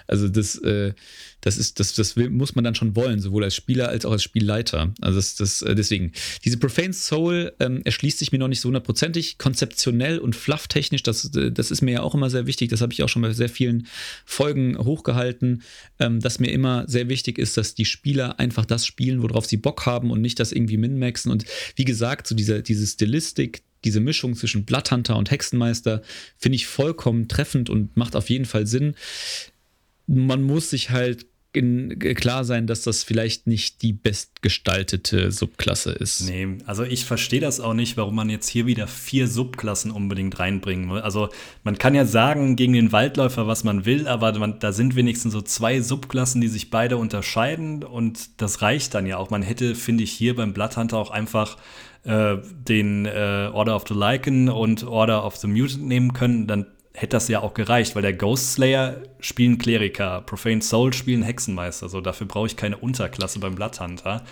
Also das, äh, das ist, das, das muss man dann schon wollen, sowohl als Spieler als auch als Spielleiter. Also das, das, äh, deswegen. Diese Profane Soul ähm, erschließt sich mir noch nicht so hundertprozentig. Konzeptionell und flufftechnisch, das, äh, das ist mir ja auch immer sehr wichtig. Das habe ich auch schon bei sehr vielen Folgen hochgehalten, ähm, dass mir immer sehr wichtig ist, dass die Spieler einfach das spielen, worauf sie Bock haben und nicht das irgendwie min-maxen. Und wie gesagt, so diese, diese Stilistik, diese Mischung zwischen Bloodhunter und Hexenmeister finde ich vollkommen treffend und macht auf jeden Fall Sinn. Man muss sich halt klar sein, dass das vielleicht nicht die bestgestaltete Subklasse ist. Nee, also ich verstehe das auch nicht, warum man jetzt hier wieder vier Subklassen unbedingt reinbringen will. Also man kann ja sagen gegen den Waldläufer, was man will, aber man, da sind wenigstens so zwei Subklassen, die sich beide unterscheiden und das reicht dann ja auch. Man hätte, finde ich, hier beim Bloodhunter auch einfach äh, den äh, Order of the Lycan und Order of the Mutant nehmen können, dann hätte das ja auch gereicht, weil der Ghost Slayer spielen Kleriker, Profane Soul spielen Hexenmeister. So, dafür brauche ich keine Unterklasse beim Bloodhunter.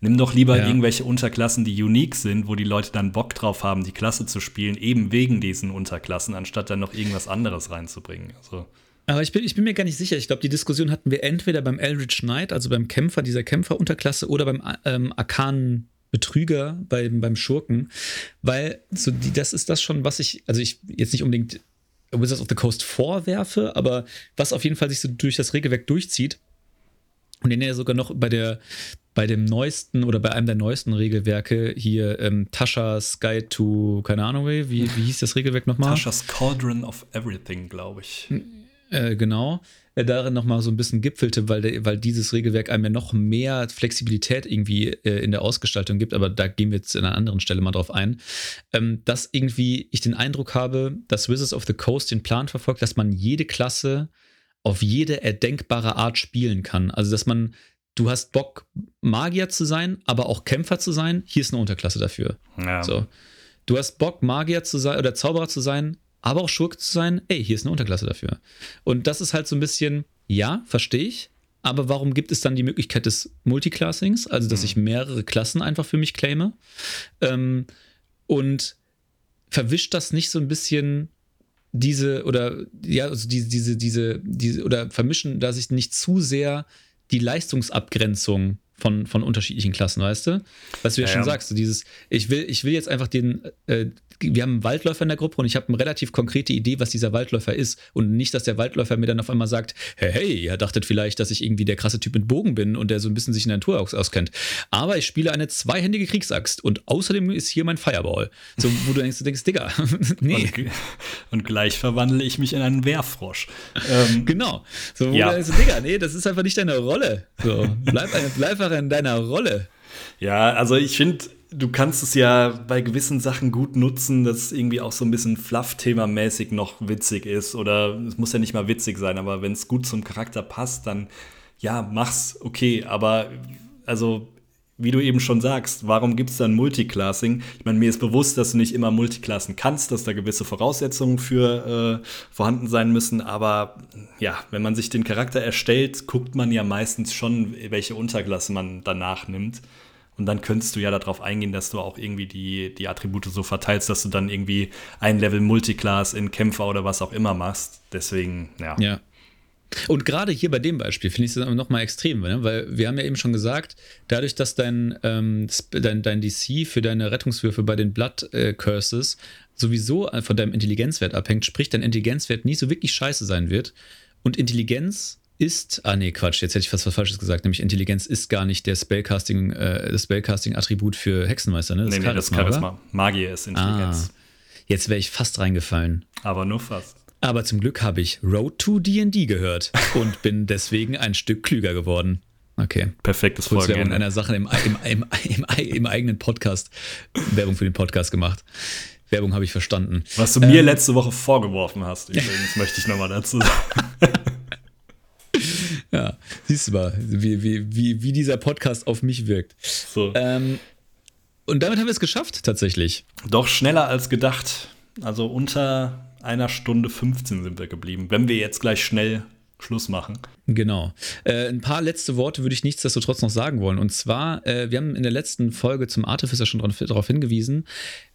Nimm doch lieber ja. irgendwelche Unterklassen, die unique sind, wo die Leute dann Bock drauf haben, die Klasse zu spielen, eben wegen diesen Unterklassen, anstatt dann noch irgendwas anderes reinzubringen. Also. Aber ich bin, ich bin mir gar nicht sicher. Ich glaube, die Diskussion hatten wir entweder beim Eldritch Knight, also beim Kämpfer, dieser Kämpferunterklasse, oder beim ähm, Arkanen Betrüger beim, beim Schurken, weil so die, das ist das schon, was ich, also ich jetzt nicht unbedingt Wizards of the Coast vorwerfe, aber was auf jeden Fall sich so durch das Regelwerk durchzieht und den ja sogar noch bei der bei dem neuesten oder bei einem der neuesten Regelwerke hier ähm, Tasha's Guide to, keine Ahnung, wie, wie hieß das Regelwerk nochmal? Tasha's Cauldron of Everything, glaube ich. Äh, genau darin nochmal so ein bisschen gipfelte, weil, der, weil dieses Regelwerk einem ja noch mehr Flexibilität irgendwie äh, in der Ausgestaltung gibt, aber da gehen wir jetzt an einer anderen Stelle mal drauf ein, ähm, dass irgendwie ich den Eindruck habe, dass Wizards of the Coast den Plan verfolgt, dass man jede Klasse auf jede erdenkbare Art spielen kann. Also, dass man du hast Bock, Magier zu sein, aber auch Kämpfer zu sein, hier ist eine Unterklasse dafür. Ja. So. Du hast Bock, Magier zu sein oder Zauberer zu sein, aber auch Schurke zu sein, ey, hier ist eine Unterklasse dafür. Und das ist halt so ein bisschen, ja, verstehe ich, aber warum gibt es dann die Möglichkeit des Multiclassings, also dass mhm. ich mehrere Klassen einfach für mich claime? Ähm, und verwischt das nicht so ein bisschen diese oder ja, also diese, diese, diese, diese oder vermischen da sich nicht zu sehr die Leistungsabgrenzung von, von unterschiedlichen Klassen, weißt du? Was du ja, ja schon sagst, so dieses, ich will, ich will jetzt einfach den, äh, wir haben einen Waldläufer in der Gruppe und ich habe eine relativ konkrete Idee, was dieser Waldläufer ist. Und nicht, dass der Waldläufer mir dann auf einmal sagt, hey, hey, ihr dachtet vielleicht, dass ich irgendwie der krasse Typ mit Bogen bin und der so ein bisschen sich in der Natur aus auskennt. Aber ich spiele eine zweihändige Kriegsaxt und außerdem ist hier mein Fireball. So, wo du denkst, du denkst, Digga, [LAUGHS] nee. Und, und, gleich verwandle ich mich in einen Wehrfrosch. Ähm, genau. So, wo ja. du denkst, Digga, nee, das ist einfach nicht deine Rolle. So, bleib, bleib einfach in deiner Rolle. Ja, also ich finde, du kannst es ja bei gewissen Sachen gut nutzen, dass es irgendwie auch so ein bisschen Fluff-Thema-mäßig noch witzig ist. Oder es muss ja nicht mal witzig sein, aber wenn es gut zum Charakter passt, dann ja, mach's okay. Aber also, wie du eben schon sagst, warum gibt es dann Multiclassing? Ich meine, mir ist bewusst, dass du nicht immer Multiclassen kannst, dass da gewisse Voraussetzungen für äh, vorhanden sein müssen. Aber ja, wenn man sich den Charakter erstellt, guckt man ja meistens schon, welche Unterklasse man danach nimmt. Und dann könntest du ja darauf eingehen, dass du auch irgendwie die, die Attribute so verteilst, dass du dann irgendwie ein Level Multiclass in Kämpfer oder was auch immer machst. Deswegen, ja. Ja. Und gerade hier bei dem Beispiel finde ich es nochmal extrem, ne? weil wir haben ja eben schon gesagt, dadurch, dass dein, ähm, dein, dein DC für deine Rettungswürfe bei den Blood äh, Curses sowieso von deinem Intelligenzwert abhängt, sprich dein Intelligenzwert nie so wirklich scheiße sein wird. Und Intelligenz ist, ah nee, Quatsch, jetzt hätte ich fast was Falsches gesagt, nämlich Intelligenz ist gar nicht der Spellcasting, äh, das Spellcasting-Attribut für Hexenmeister, ne? Das nee, nee, das Charisma. Magier ist Intelligenz. Ah, jetzt wäre ich fast reingefallen. Aber nur fast. Aber zum Glück habe ich Road to D&D gehört und bin deswegen ein Stück klüger geworden. Okay. Perfektes Kurz Vorgehen. Werbung einer Sache im, im, im, im, eigenen Podcast, Werbung für den Podcast gemacht. Werbung habe ich verstanden. Was du ähm, mir letzte Woche vorgeworfen hast, übrigens, möchte ich nochmal dazu sagen. [LAUGHS] Ja, siehst du mal, wie, wie, wie, wie dieser Podcast auf mich wirkt. So. Ähm, und damit haben wir es geschafft, tatsächlich. Doch schneller als gedacht. Also unter einer Stunde 15 sind wir geblieben. Wenn wir jetzt gleich schnell Schluss machen. Genau. Äh, ein paar letzte Worte würde ich nichtsdestotrotz noch sagen wollen. Und zwar, äh, wir haben in der letzten Folge zum Artificer schon darauf hingewiesen,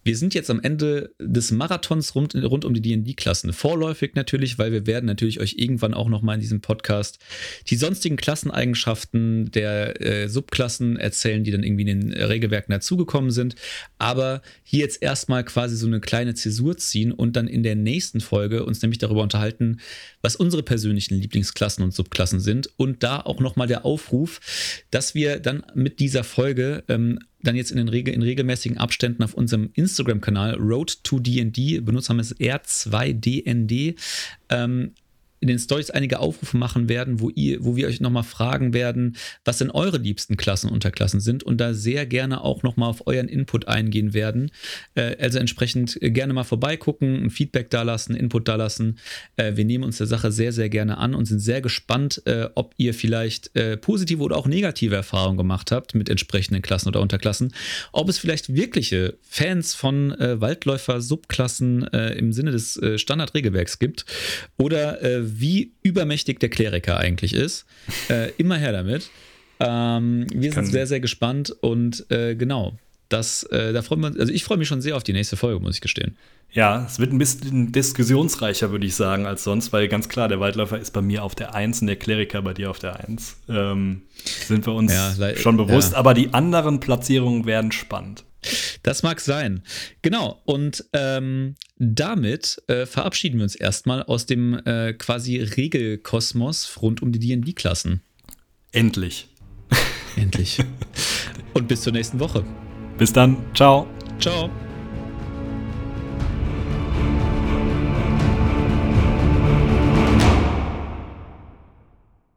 wir sind jetzt am Ende des Marathons rund, rund um die D&D-Klassen. Vorläufig natürlich, weil wir werden natürlich euch irgendwann auch noch mal in diesem Podcast die sonstigen Klasseneigenschaften der äh, Subklassen erzählen, die dann irgendwie in den Regelwerken dazugekommen sind. Aber hier jetzt erstmal quasi so eine kleine Zäsur ziehen und dann in der nächsten Folge uns nämlich darüber unterhalten, was unsere persönlichen Lieblingsklassen und Subklassen sind. Und da auch noch mal der Aufruf, dass wir dann mit dieser Folge ähm, dann jetzt in, den Regel, in regelmäßigen Abständen auf unserem Instagram-Kanal Road to DD, Benutzername ist R2DND, ähm, in den Stories einige Aufrufe machen werden, wo, ihr, wo wir euch nochmal fragen werden, was denn eure liebsten Klassen Unterklassen sind und da sehr gerne auch nochmal auf euren Input eingehen werden. Äh, also entsprechend äh, gerne mal vorbeigucken, ein Feedback dalassen, Input dalassen. Äh, wir nehmen uns der Sache sehr, sehr gerne an und sind sehr gespannt, äh, ob ihr vielleicht äh, positive oder auch negative Erfahrungen gemacht habt mit entsprechenden Klassen oder Unterklassen. Ob es vielleicht wirkliche Fans von äh, Waldläufer-Subklassen im Sinne des Standardregelwerks gibt oder wie übermächtig der Kleriker eigentlich ist. Äh, immer her damit. Ähm, wir sind sehr, sehr gespannt und äh, genau, das, äh, da freuen wir uns, also ich freue mich schon sehr auf die nächste Folge, muss ich gestehen. Ja, es wird ein bisschen diskussionsreicher, würde ich sagen, als sonst, weil ganz klar, der Waldläufer ist bei mir auf der 1 und der Kleriker bei dir auf der 1. Ähm, sind wir uns ja, schon bewusst, ja. aber die anderen Platzierungen werden spannend. Das mag sein. Genau. Und ähm, damit äh, verabschieden wir uns erstmal aus dem äh, quasi Regelkosmos rund um die DD-Klassen. Endlich. Endlich. [LAUGHS] Und bis zur nächsten Woche. Bis dann. Ciao. Ciao.